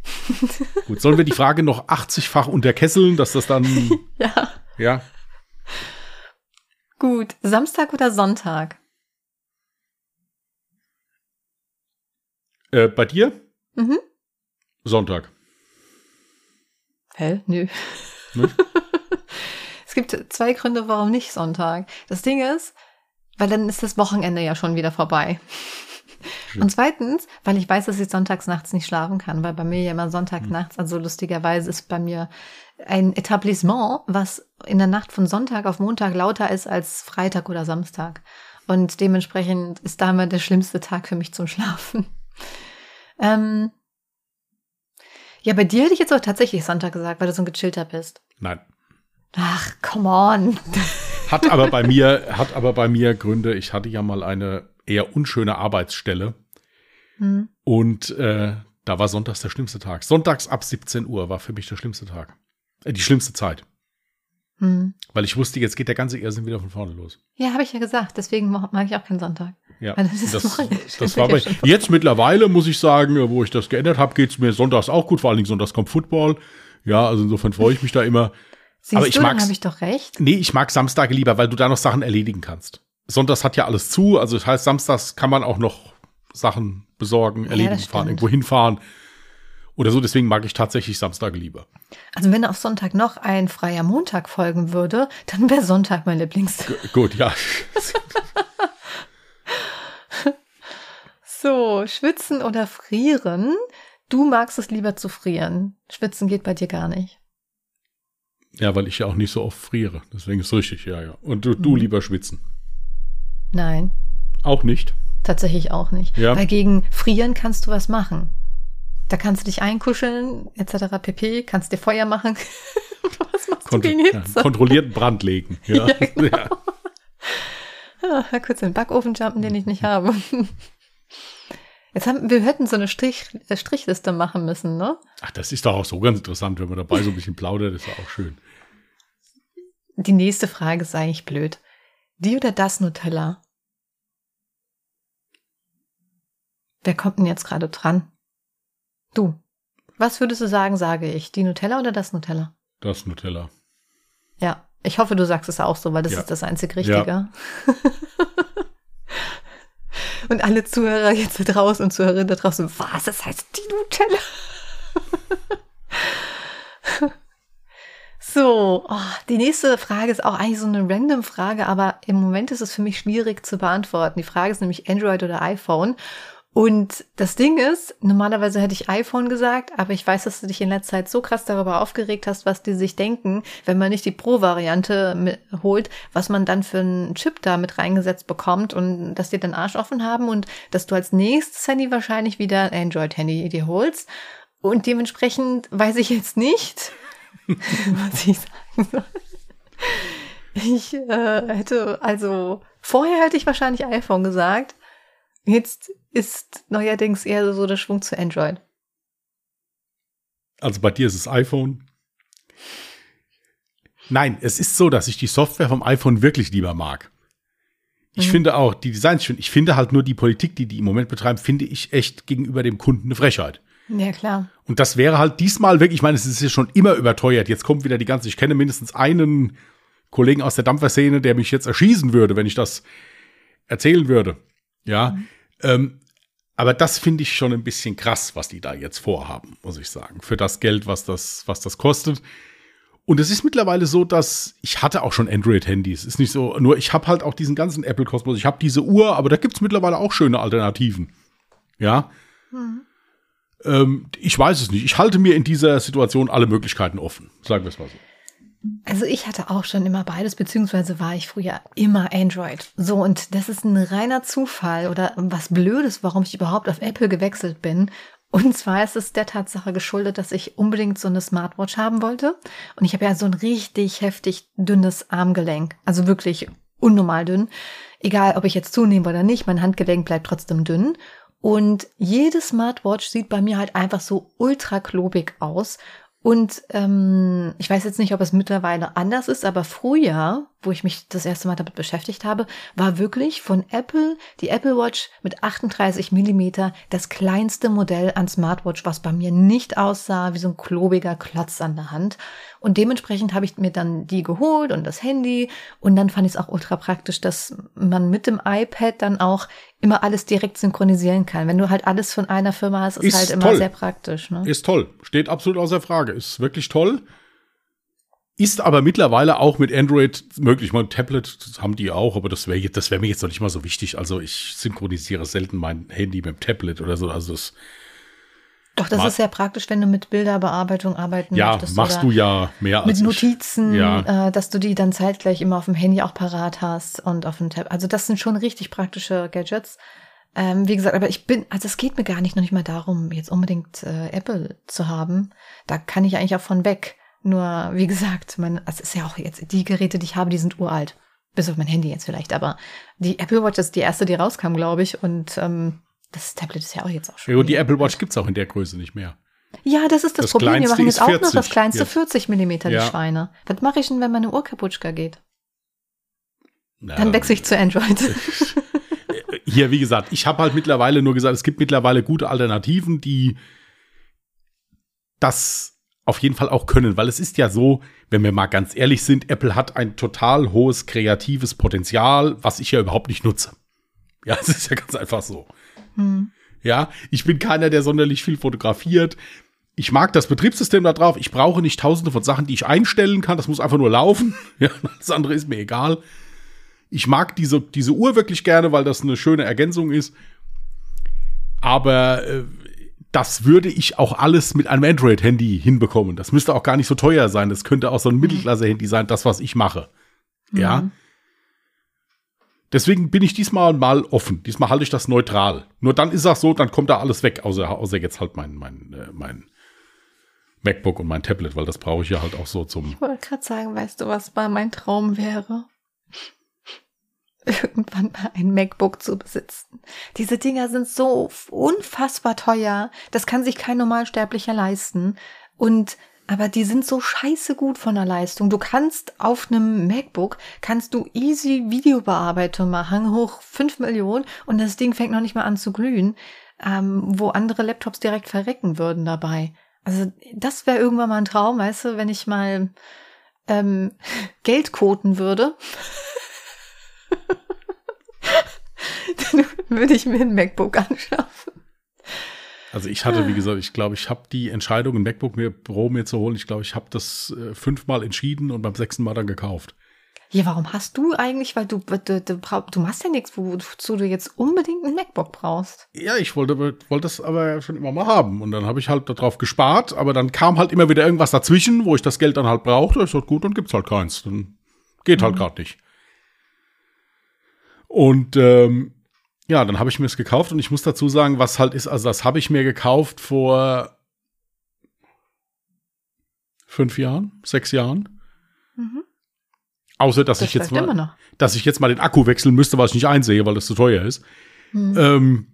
Gut, sollen wir die Frage noch 80-fach unterkesseln, dass das dann. ja. Ja. Gut, Samstag oder Sonntag? Äh, bei dir? Mhm. Sonntag. Hä? Nö. es gibt zwei Gründe, warum nicht Sonntag. Das Ding ist, weil dann ist das Wochenende ja schon wieder vorbei. Und zweitens, weil ich weiß, dass ich sonntags nachts nicht schlafen kann, weil bei mir ja immer Sonntagnachts, also lustigerweise ist bei mir ein Etablissement, was in der Nacht von Sonntag auf Montag lauter ist als Freitag oder Samstag. Und dementsprechend ist da immer der schlimmste Tag für mich zum Schlafen. Ähm ja, bei dir hätte ich jetzt auch tatsächlich Sonntag gesagt, weil du so ein gechillter bist. Nein. Ach, come on. Hat aber bei mir, hat aber bei mir Gründe. Ich hatte ja mal eine eher unschöne Arbeitsstelle. Hm. Und äh, da war sonntags der schlimmste Tag. Sonntags ab 17 Uhr war für mich der schlimmste Tag. Äh, die schlimmste Zeit. Hm. Weil ich wusste, jetzt geht der ganze Irrsinn wieder von vorne los. Ja, habe ich ja gesagt. Deswegen mag ich auch keinen Sonntag. Ja, das, das, das war bei, jetzt mittlerweile, muss ich sagen, wo ich das geändert habe, geht es mir sonntags auch gut. Vor allen Dingen sonntags kommt Football. Ja, also insofern freue ich mich da immer. Siehst aber ich mag. habe ich doch recht. Nee, ich mag Samstage lieber, weil du da noch Sachen erledigen kannst. Sonntags hat ja alles zu, also das heißt, samstags kann man auch noch Sachen besorgen, erledigen, ja, fahren, irgendwo hinfahren oder so. Deswegen mag ich tatsächlich Samstage lieber. Also wenn auf Sonntag noch ein freier Montag folgen würde, dann wäre Sonntag mein Lieblings. G gut, ja. so, schwitzen oder frieren? Du magst es lieber zu frieren. Schwitzen geht bei dir gar nicht. Ja, weil ich ja auch nicht so oft friere. Deswegen ist es richtig, ja, ja. Und du, du mhm. lieber schwitzen. Nein. Auch nicht? Tatsächlich auch nicht. Ja. Weil gegen Frieren kannst du was machen. Da kannst du dich einkuscheln, etc. pp. Kannst dir Feuer machen. was machst Kont du gegen Hitze? Ja, kontrollierten Brand legen. Ja, ja, genau. ja. ja kurz in den Backofen jumpen, den ich nicht habe. Jetzt haben wir hätten so eine Strich, äh, Strichliste machen müssen, ne? Ach, das ist doch auch so ganz interessant, wenn man dabei so ein bisschen plaudert, ist ja auch schön. Die nächste Frage ist eigentlich blöd. Die oder das Nutella? Wer kommt denn jetzt gerade dran? Du. Was würdest du sagen, sage ich? Die Nutella oder das Nutella? Das Nutella. Ja, ich hoffe, du sagst es auch so, weil das ja. ist das einzig Richtige. Ja. und alle Zuhörer jetzt da draußen und Zuhörerinnen da draußen, was, das heißt die Nutella? So, oh, die nächste Frage ist auch eigentlich so eine random Frage, aber im Moment ist es für mich schwierig zu beantworten. Die Frage ist nämlich Android oder iPhone. Und das Ding ist, normalerweise hätte ich iPhone gesagt, aber ich weiß, dass du dich in letzter Zeit so krass darüber aufgeregt hast, was die sich denken, wenn man nicht die Pro-Variante holt, was man dann für einen Chip da mit reingesetzt bekommt und dass die den Arsch offen haben und dass du als nächstes Handy wahrscheinlich wieder ein Android-Handy dir holst. Und dementsprechend weiß ich jetzt nicht, was ich sagen soll. Ich äh, hätte, also vorher hätte ich wahrscheinlich iPhone gesagt. Jetzt ist neuerdings eher so der Schwung zu Android. Also bei dir ist es iPhone. Nein, es ist so, dass ich die Software vom iPhone wirklich lieber mag. Ich mhm. finde auch die Designs schön. Ich finde halt nur die Politik, die die im Moment betreiben, finde ich echt gegenüber dem Kunden eine Frechheit. Ja, klar. Und das wäre halt diesmal wirklich, ich meine, es ist ja schon immer überteuert. Jetzt kommt wieder die ganze, ich kenne mindestens einen Kollegen aus der Dampferszene, der mich jetzt erschießen würde, wenn ich das erzählen würde. Ja. Mhm. Ähm, aber das finde ich schon ein bisschen krass, was die da jetzt vorhaben, muss ich sagen. Für das Geld, was das, was das kostet. Und es ist mittlerweile so, dass ich hatte auch schon Android-Handys. Ist nicht so, nur ich habe halt auch diesen ganzen Apple-Kosmos. Ich habe diese Uhr, aber da gibt es mittlerweile auch schöne Alternativen. Ja. Mhm. Ähm, ich weiß es nicht. Ich halte mir in dieser Situation alle Möglichkeiten offen. Sagen wir es mal so. Also ich hatte auch schon immer beides, beziehungsweise war ich früher immer Android. So, und das ist ein reiner Zufall oder was Blödes, warum ich überhaupt auf Apple gewechselt bin. Und zwar ist es der Tatsache geschuldet, dass ich unbedingt so eine Smartwatch haben wollte. Und ich habe ja so ein richtig heftig dünnes Armgelenk. Also wirklich unnormal dünn. Egal, ob ich jetzt zunehme oder nicht, mein Handgelenk bleibt trotzdem dünn. Und jede Smartwatch sieht bei mir halt einfach so ultra klobig aus. Und ähm, ich weiß jetzt nicht, ob es mittlerweile anders ist, aber früher, wo ich mich das erste Mal damit beschäftigt habe, war wirklich von Apple die Apple Watch mit 38 Millimeter das kleinste Modell an Smartwatch, was bei mir nicht aussah wie so ein klobiger Klotz an der Hand. Und dementsprechend habe ich mir dann die geholt und das Handy. Und dann fand ich es auch ultra praktisch, dass man mit dem iPad dann auch immer alles direkt synchronisieren kann. Wenn du halt alles von einer Firma hast, ist, ist halt immer toll. sehr praktisch. Ne? Ist toll. Steht absolut außer Frage. Ist wirklich toll. Ist aber mittlerweile auch mit Android möglich. Mein Tablet haben die auch, aber das wäre das wäre mir jetzt noch nicht mal so wichtig. Also ich synchronisiere selten mein Handy mit dem Tablet oder so. Also das doch, das ist sehr praktisch, wenn du mit Bilderbearbeitung arbeiten ja, möchtest. Ja, machst du ja mehr als Mit Notizen, ja. äh, dass du die dann zeitgleich immer auf dem Handy auch parat hast und auf dem Tab. Also das sind schon richtig praktische Gadgets. Ähm, wie gesagt, aber ich bin, also es geht mir gar nicht noch nicht mal darum, jetzt unbedingt äh, Apple zu haben. Da kann ich eigentlich auch von weg. Nur, wie gesagt, mein, es ist ja auch jetzt, die Geräte, die ich habe, die sind uralt. Bis auf mein Handy jetzt vielleicht, aber die Apple Watch ist die erste, die rauskam, glaube ich. Und ähm, das Tablet ist ja auch jetzt auch schon. Ja, und die Apple Watch gibt es auch in der Größe nicht mehr. Ja, das ist das, das Problem. Wir machen jetzt auch 40. noch das kleinste ja. 40 Millimeter, die ja. Schweine. Was mache ich denn, wenn meine Uhr kaputt geht? Na, Dann wechsle ich zu Android. Hier, wie gesagt, ich habe halt mittlerweile nur gesagt, es gibt mittlerweile gute Alternativen, die das auf jeden Fall auch können, weil es ist ja so, wenn wir mal ganz ehrlich sind, Apple hat ein total hohes kreatives Potenzial, was ich ja überhaupt nicht nutze. Ja, es ist ja ganz einfach so. Hm. Ja, ich bin keiner, der sonderlich viel fotografiert. Ich mag das Betriebssystem da drauf. Ich brauche nicht tausende von Sachen, die ich einstellen kann. Das muss einfach nur laufen. Ja, das andere ist mir egal. Ich mag diese, diese Uhr wirklich gerne, weil das eine schöne Ergänzung ist. Aber äh, das würde ich auch alles mit einem Android-Handy hinbekommen. Das müsste auch gar nicht so teuer sein. Das könnte auch so ein Mittelklasse-Handy sein, das, was ich mache. Ja. Deswegen bin ich diesmal mal offen. Diesmal halte ich das neutral. Nur dann ist das so, dann kommt da alles weg, außer, außer jetzt halt mein, mein, äh, mein MacBook und mein Tablet, weil das brauche ich ja halt auch so zum. Ich wollte gerade sagen, weißt du, was mal mein Traum wäre? Irgendwann mal ein MacBook zu besitzen. Diese Dinger sind so unfassbar teuer. Das kann sich kein Normalsterblicher leisten. Und aber die sind so scheiße gut von der Leistung. Du kannst auf einem MacBook, kannst du easy Videobearbeitung machen, hoch fünf Millionen und das Ding fängt noch nicht mal an zu glühen, ähm, wo andere Laptops direkt verrecken würden dabei. Also das wäre irgendwann mal ein Traum, weißt du, wenn ich mal ähm, Geld koten würde. dann würde ich mir ein MacBook anschaffen. Also ich hatte, wie gesagt, ich glaube, ich habe die Entscheidung, ein MacBook mir Pro mir zu holen, ich glaube, ich habe das äh, fünfmal entschieden und beim sechsten Mal dann gekauft. Ja, warum hast du eigentlich, weil du, du, du, du machst ja nichts, wozu du jetzt unbedingt ein MacBook brauchst. Ja, ich wollte, wollte das aber schon immer mal haben. Und dann habe ich halt darauf gespart, aber dann kam halt immer wieder irgendwas dazwischen, wo ich das Geld dann halt brauchte. Ich sagte, gut, dann gibt's halt keins. Dann geht halt mhm. halt gerade nicht. Und ähm, ja, dann habe ich mir es gekauft und ich muss dazu sagen, was halt ist, also das habe ich mir gekauft vor fünf Jahren, sechs Jahren. Mhm. Außer, dass das ich jetzt mal, dass ich jetzt mal den Akku wechseln müsste, was ich nicht einsehe, weil das zu teuer ist. Mhm. Ähm,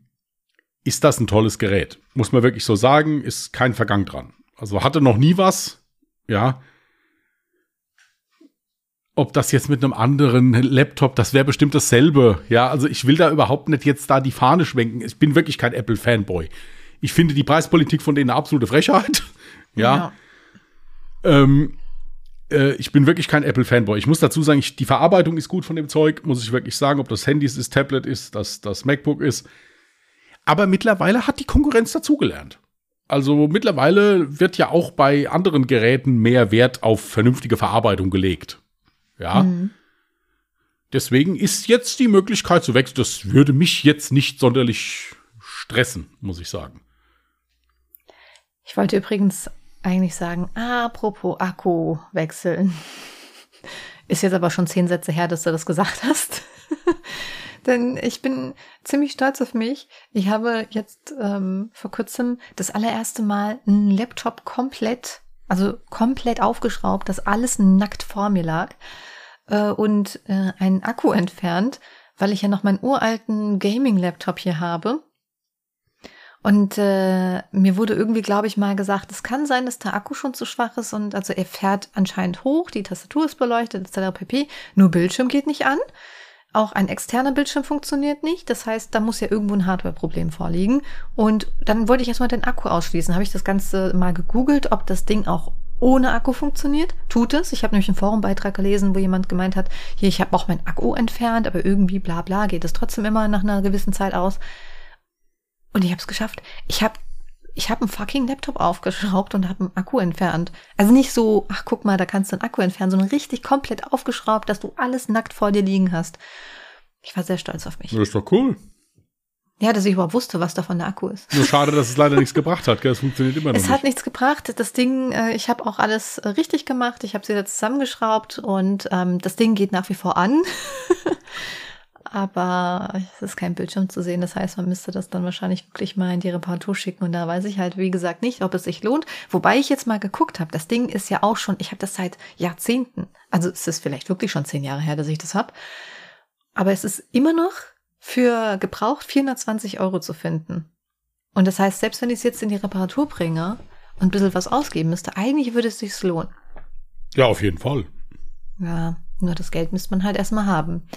ist das ein tolles Gerät. Muss man wirklich so sagen, ist kein Vergang dran. Also hatte noch nie was, ja. Ob das jetzt mit einem anderen Laptop, das wäre bestimmt dasselbe. Ja, also ich will da überhaupt nicht jetzt da die Fahne schwenken. Ich bin wirklich kein Apple-Fanboy. Ich finde die Preispolitik von denen eine absolute Frechheit. ja. ja. Ähm, äh, ich bin wirklich kein Apple-Fanboy. Ich muss dazu sagen, ich, die Verarbeitung ist gut von dem Zeug, muss ich wirklich sagen, ob das Handy ist, Tablet ist, das, das MacBook ist. Aber mittlerweile hat die Konkurrenz dazugelernt. Also mittlerweile wird ja auch bei anderen Geräten mehr Wert auf vernünftige Verarbeitung gelegt. Ja. Mhm. Deswegen ist jetzt die Möglichkeit zu wechseln. Das würde mich jetzt nicht sonderlich stressen, muss ich sagen. Ich wollte übrigens eigentlich sagen, apropos Akku wechseln. Ist jetzt aber schon zehn Sätze her, dass du das gesagt hast. Denn ich bin ziemlich stolz auf mich. Ich habe jetzt ähm, vor kurzem das allererste Mal einen Laptop komplett, also komplett aufgeschraubt, dass alles nackt vor mir lag äh, und äh, einen Akku entfernt, weil ich ja noch meinen uralten Gaming-Laptop hier habe und äh, mir wurde irgendwie, glaube ich, mal gesagt, es kann sein, dass der Akku schon zu schwach ist und also er fährt anscheinend hoch, die Tastatur ist beleuchtet, etc. pp. Nur Bildschirm geht nicht an. Auch ein externer Bildschirm funktioniert nicht. Das heißt, da muss ja irgendwo ein Hardware-Problem vorliegen. Und dann wollte ich erstmal den Akku ausschließen. Habe ich das Ganze mal gegoogelt, ob das Ding auch ohne Akku funktioniert. Tut es. Ich habe nämlich einen Forumbeitrag gelesen, wo jemand gemeint hat, hier, ich habe auch meinen Akku entfernt, aber irgendwie bla bla geht es trotzdem immer nach einer gewissen Zeit aus. Und ich habe es geschafft. Ich habe ich hab einen fucking Laptop aufgeschraubt und habe einen Akku entfernt. Also nicht so, ach guck mal, da kannst du einen Akku entfernen, sondern richtig komplett aufgeschraubt, dass du alles nackt vor dir liegen hast. Ich war sehr stolz auf mich. Das ist doch cool. Ja, dass ich überhaupt wusste, was davon der Akku ist. Nur schade, dass es leider nichts gebracht hat. Es funktioniert immer noch Es nicht. hat nichts gebracht. Das Ding, äh, ich habe auch alles äh, richtig gemacht. Ich habe sie da zusammengeschraubt und ähm, das Ding geht nach wie vor an. aber es ist kein Bildschirm zu sehen. Das heißt, man müsste das dann wahrscheinlich wirklich mal in die Reparatur schicken. Und da weiß ich halt, wie gesagt, nicht, ob es sich lohnt. Wobei ich jetzt mal geguckt habe, das Ding ist ja auch schon, ich habe das seit Jahrzehnten. Also es ist vielleicht wirklich schon zehn Jahre her, dass ich das habe. Aber es ist immer noch für gebraucht 420 Euro zu finden. Und das heißt, selbst wenn ich es jetzt in die Reparatur bringe und ein bisschen was ausgeben müsste, eigentlich würde es sich lohnen. Ja, auf jeden Fall. Ja, nur das Geld müsste man halt erstmal haben.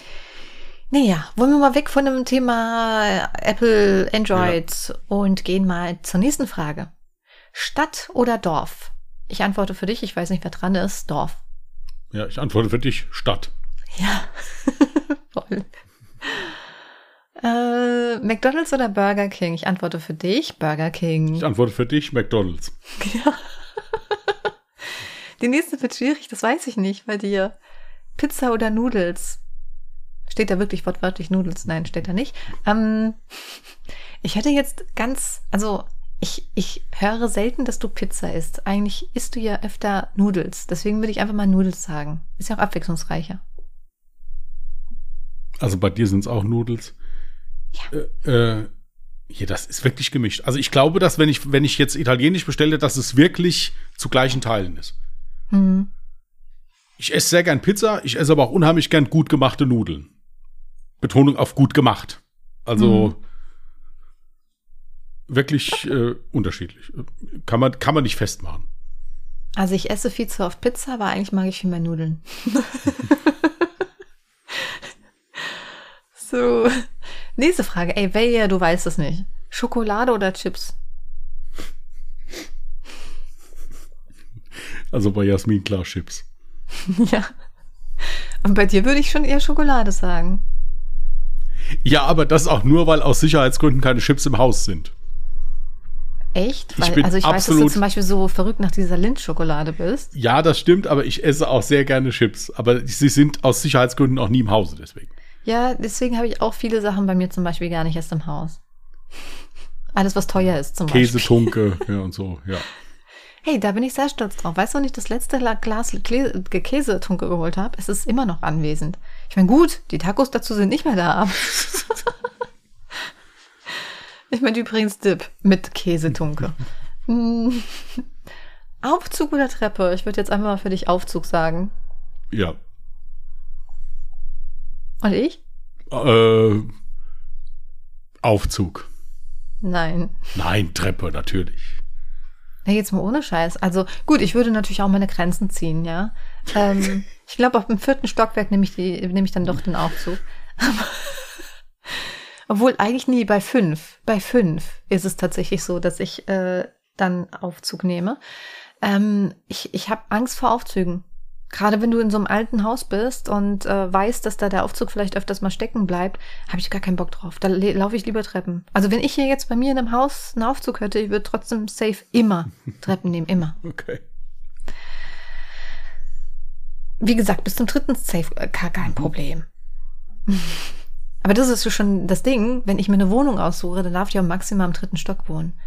Naja, wollen wir mal weg von dem Thema Apple, Android ja. und gehen mal zur nächsten Frage. Stadt oder Dorf? Ich antworte für dich, ich weiß nicht, wer dran ist, Dorf. Ja, ich antworte für dich, Stadt. Ja, voll. Äh, McDonald's oder Burger King? Ich antworte für dich, Burger King. Ich antworte für dich, McDonald's. Ja. Die nächste wird schwierig, das weiß ich nicht bei dir. Pizza oder Nudels? Steht da wirklich wortwörtlich Nudels? Nein, steht da nicht. Ähm, ich hätte jetzt ganz, also ich, ich höre selten, dass du Pizza isst. Eigentlich isst du ja öfter Nudels. Deswegen würde ich einfach mal Nudels sagen. Ist ja auch abwechslungsreicher. Also bei dir sind es auch Nudels. Ja. Äh, äh, hier, das ist wirklich gemischt. Also ich glaube, dass wenn ich, wenn ich jetzt Italienisch bestelle, dass es wirklich zu gleichen Teilen ist. Mhm. Ich esse sehr gern Pizza, ich esse aber auch unheimlich gern gut gemachte Nudeln. Betonung auf gut gemacht. Also mhm. wirklich äh, unterschiedlich. Kann man, kann man nicht festmachen. Also ich esse viel zu oft Pizza, aber eigentlich mag ich viel mehr Nudeln. so. Nächste Frage. Ey, Weya, du weißt es nicht. Schokolade oder Chips? Also bei Jasmin klar Chips. ja. Und bei dir würde ich schon eher Schokolade sagen. Ja, aber das auch nur, weil aus Sicherheitsgründen keine Chips im Haus sind. Echt? Ich Weil, bin also ich weiß, dass du zum Beispiel so verrückt nach dieser Lindschokolade bist. Ja, das stimmt, aber ich esse auch sehr gerne Chips. Aber sie sind aus Sicherheitsgründen auch nie im Hause, deswegen. Ja, deswegen habe ich auch viele Sachen bei mir zum Beispiel gar nicht erst im Haus. Alles, was teuer ist zum Beispiel. Käsetunke ja, und so, ja. Hey, da bin ich sehr stolz drauf. Weißt du, wann ich das letzte La- Glas Käsetunke geholt habe? Es ist immer noch anwesend. Ich meine, gut, die Tacos dazu sind nicht mehr da. ich meine übrigens Dip mit Käsetunke. Hm. Aufzug oder Treppe? Ich würde jetzt einfach mal für dich Aufzug sagen. Ja. Und ich? Äh, Aufzug. Nein. Nein, Treppe, natürlich. Na, jetzt mal ohne Scheiß. Also gut, ich würde natürlich auch meine Grenzen ziehen, ja. Ähm, ich glaube, auf dem vierten Stockwerk nehme ich, die, nehme ich dann doch den Aufzug. Obwohl eigentlich nie bei fünf. Bei fünf ist es tatsächlich so, dass ich äh, dann Aufzug nehme. Ähm, ich ich habe Angst vor Aufzügen. Gerade wenn du in so einem alten Haus bist und äh, weißt, dass da der Aufzug vielleicht öfters mal stecken bleibt, habe ich gar keinen Bock drauf. Da laufe ich lieber Treppen. Also wenn ich hier jetzt bei mir in einem Haus einen Aufzug hätte, ich würde trotzdem safe immer Treppen nehmen, immer. Okay. Wie gesagt, bis zum dritten safe äh, gar kein Problem. Aber das ist so schon das Ding, wenn ich mir eine Wohnung aussuche, dann darf ich auch maximal im dritten Stock wohnen.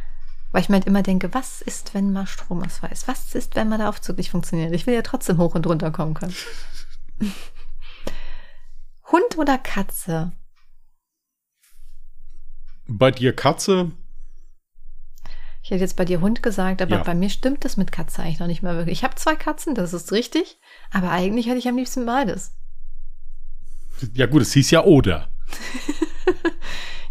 Weil ich mir halt immer denke, was ist, wenn mal Stromausfall ist? Was ist, wenn mal der Aufzug nicht funktioniert? Ich will ja trotzdem hoch und runter kommen können. Hund oder Katze? Bei dir Katze? Ich hätte jetzt bei dir Hund gesagt, aber Ja. bei mir stimmt das mit Katze eigentlich noch nicht mal wirklich. Ich habe zwei Katzen, das ist richtig, aber eigentlich hätte ich am liebsten beides. Ja gut, es hieß ja oder.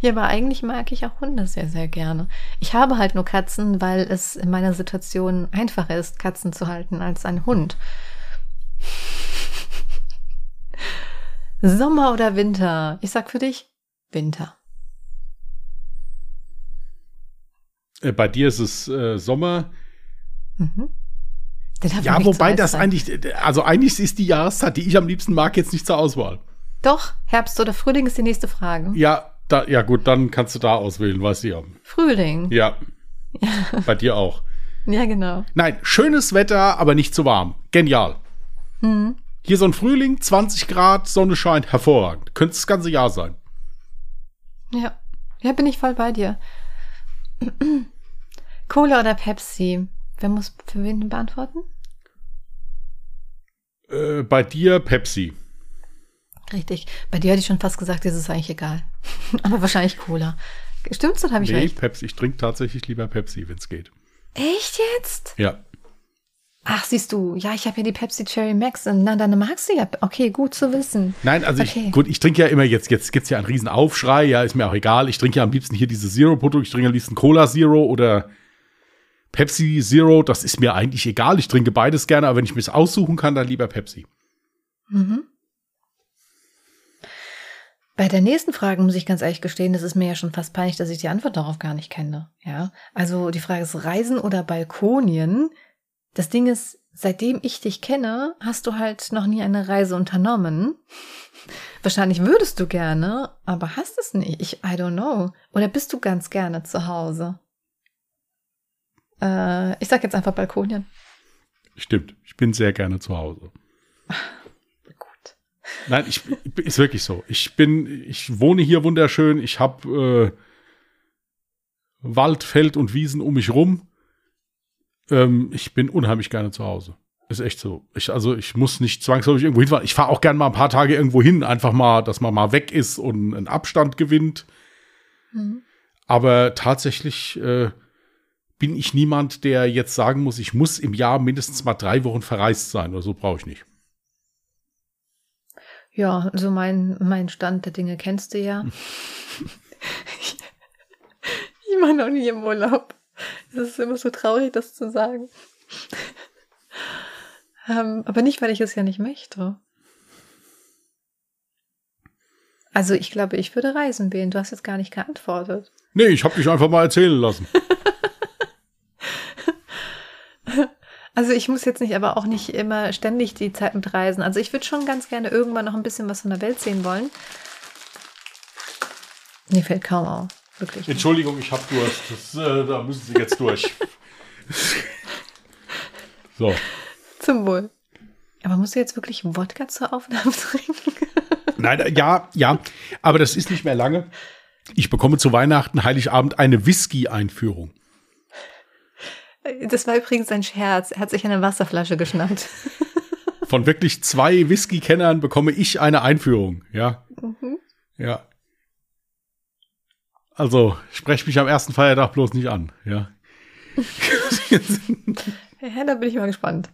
Ja, aber eigentlich mag ich auch Hunde sehr, sehr gerne. Ich habe halt nur Katzen, weil es in meiner Situation einfacher ist, Katzen zu halten als ein Hund. Sommer oder Winter? Ich sag für dich Winter. Äh, bei dir ist es äh, Sommer. Mhm. Ja, wobei das eigentlich, also eigentlich ist die Jahreszeit, die ich am liebsten mag, jetzt nicht zur Auswahl. Doch, Herbst oder Frühling ist die nächste Frage. Ja, da, ja gut, dann kannst du da auswählen, weißt du ja. Frühling. Ja. Bei dir auch. Ja, genau. Nein, schönes Wetter, aber nicht zu warm. Genial. Hm. Hier so ein Frühling, 20 Grad, Sonne scheint, hervorragend. Könnte das ganze Jahr sein. Ja. Ja, bin ich voll bei dir. Cola oder Pepsi? Wer muss für wen beantworten? Äh, bei dir Pepsi. Richtig. Bei dir hätte ich schon fast gesagt, das ist eigentlich egal. Aber wahrscheinlich Cola. Stimmt's oder habe ich Nee, recht? Pepsi. Ich trinke tatsächlich lieber Pepsi, wenn es geht. Echt jetzt? Ja. Ach, siehst du, ja, ich habe ja die Pepsi Cherry Max. Und na, dann magst du ja. Okay, gut zu wissen. Nein, also Okay. ich, gut, ich trinke ja immer jetzt, jetzt gibt's ja einen riesen Aufschrei, ja, ist mir auch egal. Ich trinke ja am liebsten hier diese Zero-Produkte, ich trinke am liebsten Cola Zero oder Pepsi Zero, das ist mir eigentlich egal. Ich trinke beides gerne, aber wenn ich mir's aussuchen kann, dann lieber Pepsi. Mhm. Bei der nächsten Frage muss ich ganz ehrlich gestehen, das ist mir ja schon fast peinlich, dass ich die Antwort darauf gar nicht kenne. Ja, also die Frage ist Reisen oder Balkonien. Das Ding ist, seitdem ich dich kenne, hast du halt noch nie eine Reise unternommen. Wahrscheinlich würdest du gerne, aber hast es nicht. Ich, I don't know. Oder bist du ganz gerne zu Hause? Äh, ich sag jetzt einfach Balkonien. Stimmt, ich bin sehr gerne zu Hause. Gut. Nein, ich, ist wirklich so. Ich bin, ich wohne hier wunderschön. Ich habe äh, Wald, Feld und Wiesen um mich rum. Ähm, ich bin unheimlich gerne zu Hause. Ist echt so. Ich, also ich muss nicht zwangsläufig irgendwo hinfahren. Ich fahre auch gerne mal ein paar Tage irgendwo hin, einfach mal, dass man mal weg ist und einen Abstand gewinnt. Mhm. Aber tatsächlich äh, bin ich niemand, der jetzt sagen muss, ich muss im Jahr mindestens mal drei Wochen verreist sein oder so brauche ich nicht. Ja, so mein, mein Stand der Dinge kennst du ja. ich war noch nie im Urlaub. Es ist immer so traurig, das zu sagen. ähm, aber nicht, weil ich es ja nicht möchte. Also ich glaube, ich würde reisen wählen. Du hast jetzt gar nicht geantwortet. Nee, ich habe dich einfach mal erzählen lassen. Also ich muss jetzt nicht, aber auch nicht immer ständig die Zeit mit reisen. Also ich würde schon ganz gerne irgendwann noch ein bisschen was von der Welt sehen wollen. Mir fällt kaum auf. Wirklich. Entschuldigung, ich habe Durst. Das, äh, da müssen Sie jetzt durch. so. Zum Wohl. Aber musst du jetzt wirklich Wodka zur Aufnahme trinken? Nein, äh, ja, ja, aber das ist nicht mehr lange. Ich bekomme zu Weihnachten, Heiligabend eine Whisky-Einführung. Das war übrigens ein Scherz. Er hat sich eine Wasserflasche geschnappt. Von wirklich zwei Whisky-Kennern bekomme ich eine Einführung, ja. Mhm. Ja. Also, sprech mich am ersten Feiertag bloß nicht an, ja. ja, da bin ich mal gespannt.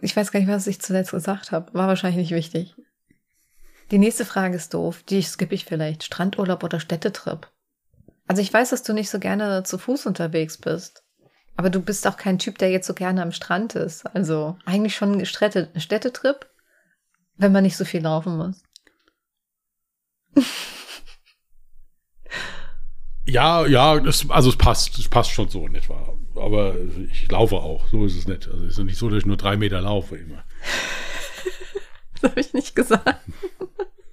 Ich weiß gar nicht, was ich zuletzt gesagt habe. War wahrscheinlich nicht wichtig. Die nächste Frage ist doof. Die skippe ich vielleicht. Strandurlaub oder Städtetrip? Also ich weiß, dass du nicht so gerne zu Fuß unterwegs bist. Aber du bist auch kein Typ, der jetzt so gerne am Strand ist. Also eigentlich schon ein Städtetrip, wenn man nicht so viel laufen muss. Ja, ja, das, also es passt, es passt schon so in etwa. Aber ich laufe auch, so ist es nicht. Also es ist nicht so, dass ich nur drei Meter laufe immer. das habe ich nicht gesagt.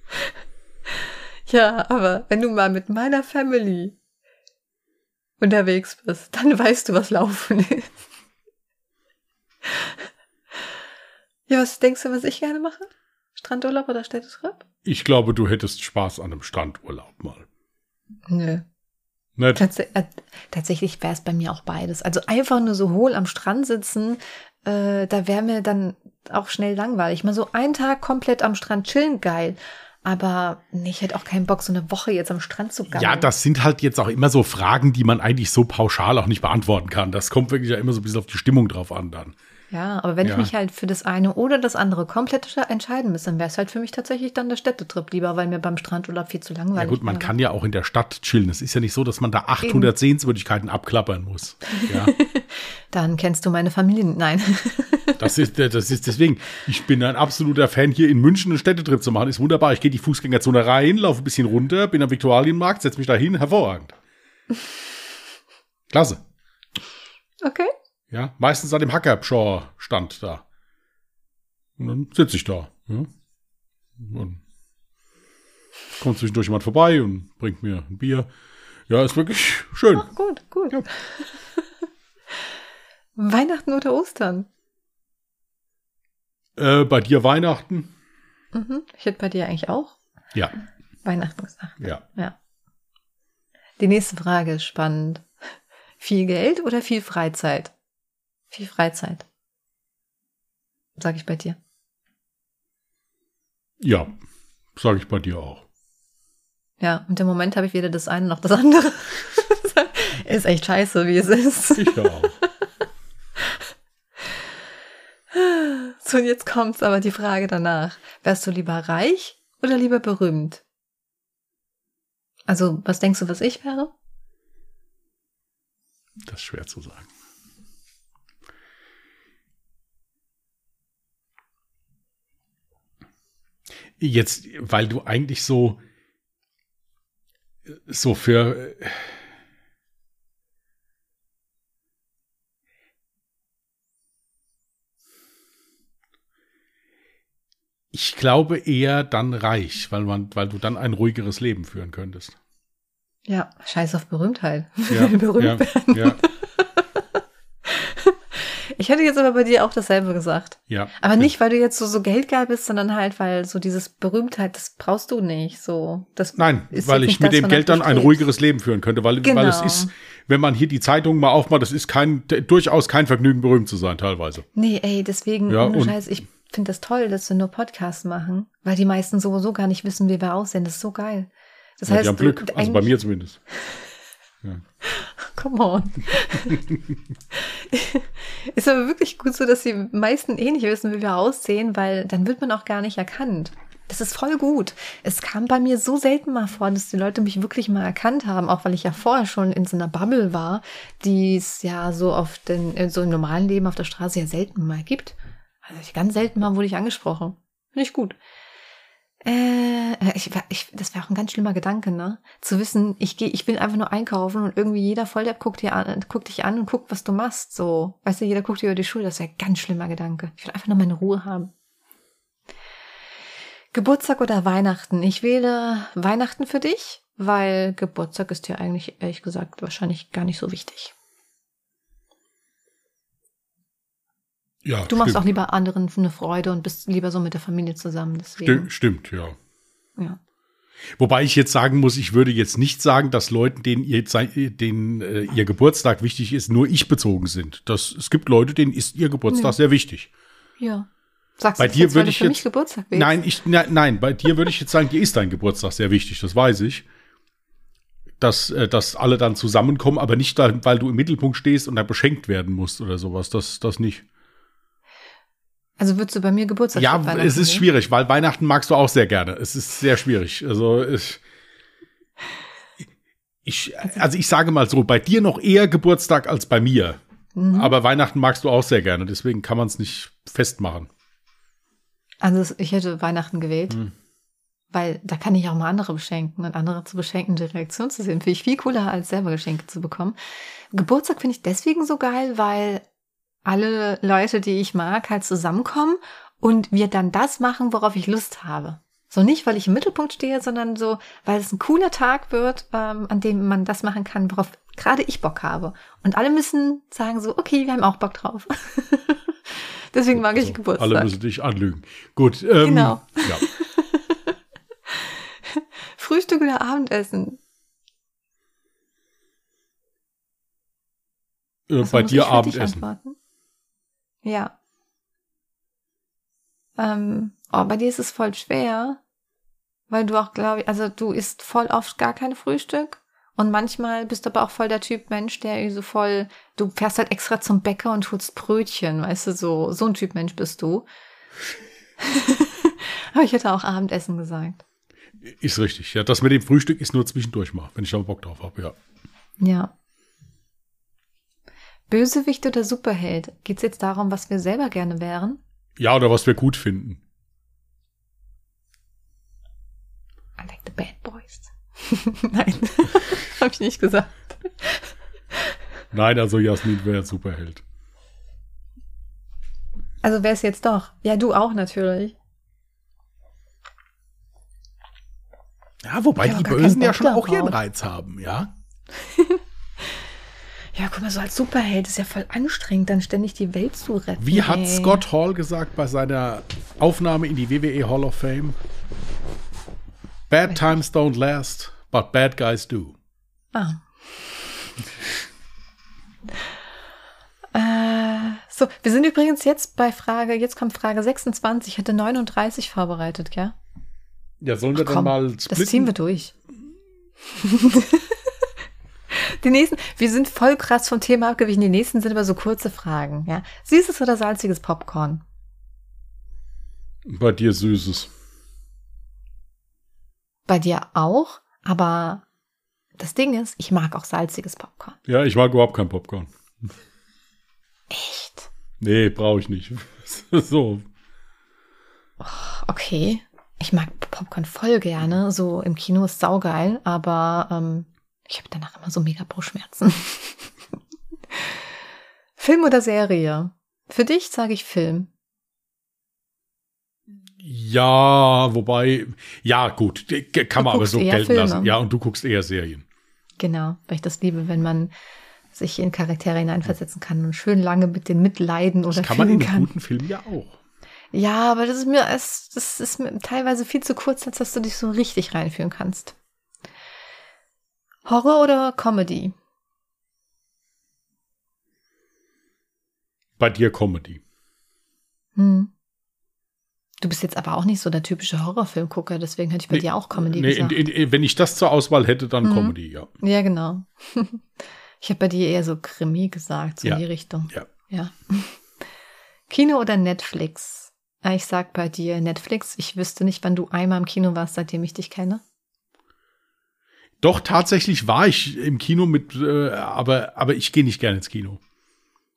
ja, aber wenn du mal mit meiner Family unterwegs bist, dann weißt du, was Laufen ist. ja, was denkst du, was ich gerne mache? Strandurlaub oder Städtetrip? Ich glaube, du hättest Spaß an einem Strandurlaub mal. Nö. Nicht. Tats äh, tatsächlich wäre es bei mir auch beides. Also einfach nur so hohl am Strand sitzen, äh, da wäre mir dann auch schnell langweilig. Ich meine, so einen Tag komplett am Strand chillen, geil. Aber nee, ich hätte auch keinen Bock, so eine Woche jetzt am Strand zu gammeln. Ja, das sind halt jetzt auch immer so Fragen, die man eigentlich so pauschal auch nicht beantworten kann. Das kommt wirklich ja immer so ein bisschen auf die Stimmung drauf an dann. Ja, aber wenn ja. ich mich halt für das eine oder das andere komplett entscheiden müsste, dann wäre es halt für mich tatsächlich dann der Städtetrip lieber, weil mir beim Strandurlaub viel zu langweilig ist. Ja gut, man wäre. kann ja auch in der Stadt chillen. Es ist ja nicht so, dass man da 800 Eben. Sehenswürdigkeiten abklappern muss. Ja. dann kennst du meine Familie. Nein. das ist, das ist deswegen, ich bin ein absoluter Fan, hier in München einen Städtetrip zu machen. Ist wunderbar. Ich gehe die Fußgängerzone rein, laufe ein bisschen runter, bin am Viktualienmarkt, setze mich da hin. Hervorragend. Klasse. Okay. Ja, meistens an dem Hackershaw-Stand da. Und dann sitze ich da. Ja. Und kommt zwischendurch jemand vorbei und bringt mir ein Bier. Ja, ist wirklich schön. Ach, gut, gut. Ja. Weihnachten oder Ostern? Äh, bei dir Weihnachten? Mhm. Ich hätte bei dir eigentlich auch. Ja. Weihnachten gesagt. Ja. Ja. Die nächste Frage ist spannend. Viel Geld oder viel Freizeit? Viel Freizeit. Sag ich bei dir. Ja, sage ich bei dir auch. Ja, und im Moment habe ich weder das eine noch das andere. ist echt scheiße, wie es ist. Ich auch. So, und jetzt kommt aber die Frage danach. Wärst du lieber reich oder lieber berühmt? Also, was denkst du, was ich wäre? Das ist schwer zu sagen. Jetzt, weil du eigentlich so, so für, ich glaube eher dann reich, weil man, weil du dann ein ruhigeres Leben führen könntest. Ja, scheiß auf Berühmtheit. Ja, berühmt ja, werden. Ja. Ich hätte jetzt aber bei dir auch dasselbe gesagt. Ja. Aber nicht, weil du jetzt so, so geldgeil bist, sondern halt, weil so dieses Berühmtheit, das brauchst du nicht. So, das Nein, weil ich mit das, dem Geld dann ein ruhigeres Leben führen könnte, weil, genau. weil es genau. ist, wenn man hier die Zeitung mal aufmacht, das ist kein, durchaus kein Vergnügen, berühmt zu sein, teilweise. Nee, ey, deswegen, ja, ohne Scheiß, ich finde das toll, dass wir nur Podcasts machen, weil die meisten sowieso gar nicht wissen, wie wir aussehen. Das ist so geil. Das ja, heißt, die haben Glück, also bei mir zumindest. Come on. ist aber wirklich gut so, dass die meisten eh nicht wissen, wie wir aussehen, weil dann wird man auch gar nicht erkannt. Das ist voll gut. Es kam bei mir so selten mal vor, dass die Leute mich wirklich mal erkannt haben, auch weil ich ja vorher schon in so einer Bubble war, die es ja so auf den, so im normalen Leben auf der Straße ja selten mal gibt. Also ganz selten mal wurde ich angesprochen. Finde ich gut. Äh, ich, ich, das wäre auch ein ganz schlimmer Gedanke, ne? Zu wissen, ich gehe, ich will einfach nur einkaufen und irgendwie jeder Volldepp guckt, dir an, guckt dich an und guckt, was du machst. So, weißt du, jeder guckt dir über die Schule. Das wäre ein ganz schlimmer Gedanke. Ich will einfach nur meine Ruhe haben. Geburtstag oder Weihnachten? Ich wähle Weihnachten für dich. weil Geburtstag ist dir eigentlich, ehrlich gesagt, wahrscheinlich gar nicht so wichtig. Ja, Du machst stimmt. auch lieber anderen eine Freude und bist lieber so mit der Familie zusammen. Deswegen. Stimmt, ja. Ja. Wobei ich jetzt sagen muss, ich würde jetzt nicht sagen, dass Leuten, denen ihr, denen, äh, ihr Geburtstag wichtig ist, nur ich bezogen sind. Das, es gibt Leute, denen ist ihr Geburtstag Ja. sehr wichtig. ja. Sagst Bei du dir jetzt, würde ich für mich jetzt- Geburtstag willst? Nein, ich, ne, nein, bei dir würde ich jetzt sagen, dir ist dein Geburtstag sehr wichtig, das weiß ich. Dass, äh, dass alle dann zusammenkommen, aber nicht, da, weil du im Mittelpunkt stehst und da beschenkt werden musst oder sowas. Das, das nicht. Also würdest du bei mir Geburtstag Ja, es ist schwierig, weil Weihnachten magst du auch sehr gerne. Es ist sehr schwierig. Also ich, ich, also ich sage mal so, bei dir noch eher Geburtstag als bei mir. Mhm. Aber Weihnachten magst du auch sehr gerne, deswegen kann man es nicht festmachen. Also ich hätte Weihnachten gewählt, Hm. weil da kann ich auch mal andere beschenken und andere zu beschenken, die Reaktion zu sehen, finde ich viel cooler, als selber Geschenke zu bekommen. Geburtstag finde ich deswegen so geil, weil alle Leute, die ich mag, halt zusammenkommen und wir dann das machen, worauf ich Lust habe. So nicht, weil ich im Mittelpunkt stehe, sondern so, weil es ein cooler Tag wird, ähm, an dem man das machen kann, worauf gerade ich Bock habe. Und alle müssen sagen so, okay, wir haben auch Bock drauf. Deswegen mag ich Also, Geburtstag. Alle müssen dich anlügen. Gut. Ähm, Genau. Ja. Frühstück oder Abendessen? Äh, Was bei dir ich Abendessen. antworten? Ja. Ähm, oh, bei dir ist es voll schwer, weil du auch, glaube ich, also du isst voll oft gar kein Frühstück und manchmal bist du aber auch voll der Typ Mensch, der so voll, du fährst halt extra zum Bäcker und holst Brötchen, weißt du, so, so ein Typ Mensch bist du. aber ich hätte auch Abendessen gesagt. Ist richtig. Ja, das mit dem Frühstück ist nur zwischendurch mal, wenn ich da Bock drauf habe, ja. Ja. Bösewicht oder Superheld? Geht's jetzt darum, was wir selber gerne wären? Ja, oder was wir gut finden. I like the bad boys. Nein, habe ich nicht gesagt. Nein, also Jasmin wäre Superheld. Also wer ist jetzt doch? Ja, du auch natürlich. Ja, wobei die Bösen ja schon auch ihren Reiz haben, ja. Ja, guck mal, so als Superheld ist ja voll anstrengend, dann ständig die Welt zu retten. Wie hat ey. Scott Hall gesagt bei seiner Aufnahme in die WWE Hall of Fame? Bad times don't last, but bad guys do. Ah. äh, so, wir sind übrigens jetzt bei Frage, jetzt kommt Frage 26. Ich hatte 39 vorbereitet, ja? Ja, sollen wir Komm, dann mal Das ziehen wir splitten? durch. Die nächsten, wir sind voll krass vom Thema abgewichen. Die nächsten sind aber so kurze Fragen, ja. Süßes oder salziges Popcorn? Bei dir Süßes. Bei dir auch, aber das Ding ist, ich mag auch salziges Popcorn. Ja, ich mag überhaupt kein Popcorn. Echt? Nee, brauche ich nicht. so. Okay. Ich mag Popcorn voll gerne. So im Kino ist saugeil, aber ähm, ich habe danach immer so mega Brustschmerzen. Film oder Serie? Für dich sage ich Film. Ja, wobei, ja, gut, kann Du man aber so gelten Filme. lassen. Ja, und du guckst eher Serien. Genau, weil ich das liebe, wenn man sich in Charaktere hineinversetzen kann und schön lange mit denen mitleiden oder Das kann man in kann. guten Film ja auch. Ja, aber das ist mir, es- das ist mir teilweise viel zu kurz, als dass du dich so richtig reinführen kannst. Horror oder Comedy? Bei dir Comedy. Hm. Du bist jetzt aber auch nicht so der typische Horrorfilmgucker, deswegen hätte ich bei Nee, dir auch Comedy Nee, gesagt. wenn ich das zur Auswahl hätte, dann Mhm. Comedy, ja. ja, genau. ich habe bei dir eher so Krimi gesagt, so Ja. in die Richtung. Ja. Ja. Kino oder Netflix? Ah, Ich sag bei dir Netflix. Ich wüsste nicht, wann du einmal im Kino warst, seitdem ich dich kenne. Doch, tatsächlich war ich im Kino mit, äh, aber, aber ich gehe nicht gerne ins Kino.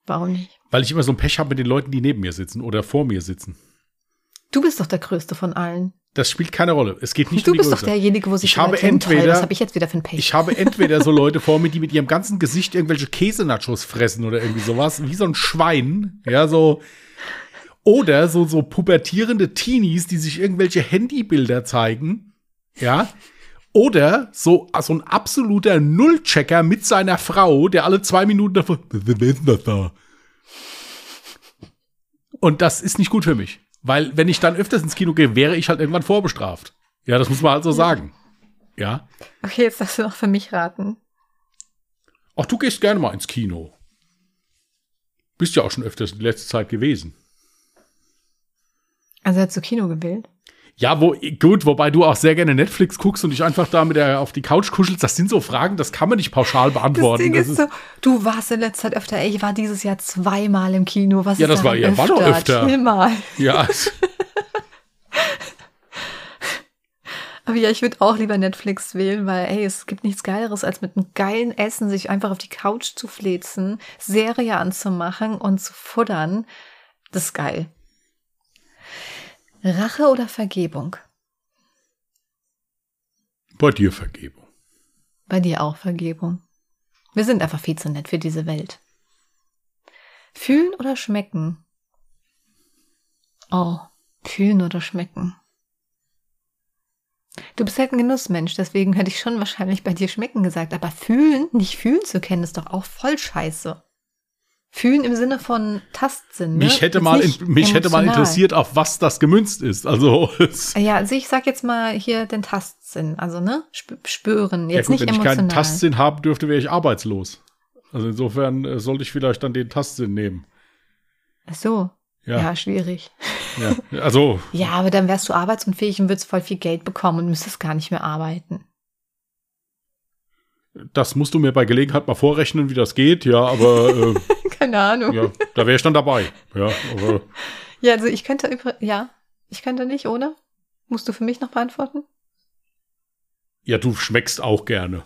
Warum nicht? Weil ich immer so ein Pech habe mit den Leuten, die neben mir sitzen oder vor mir sitzen. Du bist doch der Größte von allen. Das spielt keine Rolle. Es geht nicht Du um die bist doch Größe. derjenige, wo sich Ich habe entweder- Was habe ich jetzt wieder für ein Pech? Ich habe entweder so Leute vor mir, die mit ihrem ganzen Gesicht irgendwelche Käsenachos fressen oder irgendwie sowas, wie so ein Schwein, ja, so. Oder so, so pubertierende Teenies, die sich irgendwelche Handybilder zeigen, ja. Oder so, so ein absoluter Nullchecker mit seiner Frau, der alle zwei Minuten davor, wer ist das da? Und das ist nicht gut für mich. Weil, wenn ich dann öfters ins Kino gehe, wäre ich halt irgendwann vorbestraft. Ja, das muss man halt so sagen. Ja. Okay, jetzt darfst du noch für mich raten. Ach, du gehst gerne mal ins Kino. Bist ja auch schon öfters in letzter Zeit gewesen. Also hast du Kino gewählt? Ja, wo, gut, wobei du auch sehr gerne Netflix guckst und dich einfach da mit der auf die Couch kuschelst. Das sind so Fragen, das kann man nicht pauschal beantworten. Das Ding Das ist so, du warst in letzter Zeit öfter. Ey, Ich war dieses Jahr zweimal im Kino. Was Ja, ist das war- ja, war doch öfter. Chill mal. ja, Aber ja, ich würde auch lieber Netflix wählen, weil, ey, es gibt nichts Geileres, als mit einem geilen Essen sich einfach auf die Couch zu flezen, Serie anzumachen und zu futtern. Das ist geil. Rache oder Vergebung? bei dir Vergebung. Bei dir auch Vergebung. Wir sind einfach viel zu nett für diese Welt. Fühlen oder schmecken? Oh, fühlen oder schmecken. Du bist halt ein Genussmensch, deswegen hätte ich schon wahrscheinlich bei dir schmecken gesagt. Aber fühlen, nicht fühlen zu können, ist doch auch voll scheiße. Fühlen im Sinne von Tastsinn. Ne? Mich hätte Jetzt mal, in, mich hätte mal interessiert, auf was das gemünzt ist. Also, Ja, also ich sag jetzt mal hier den Tastsinn, also ne, Sp spüren, ja jetzt gut, nicht wenn ich emotional. keinen Tastsinn haben dürfte, wäre ich arbeitslos. Also insofern äh, sollte ich vielleicht dann den Tastsinn nehmen. Ach so, Ja, ja, schwierig. ja. Also, Ja, aber dann wärst du arbeitsunfähig und würdest voll viel Geld bekommen und müsstest gar nicht mehr arbeiten. das musst du mir bei Gelegenheit mal vorrechnen, wie das geht. Ja, aber äh, Keine Ahnung. Ja, ja, da wäre ich dann dabei. Ja, aber also ich könnte über, ja, ich könnte nicht, oder? Musst du für mich noch beantworten? ja, du schmeckst auch gerne.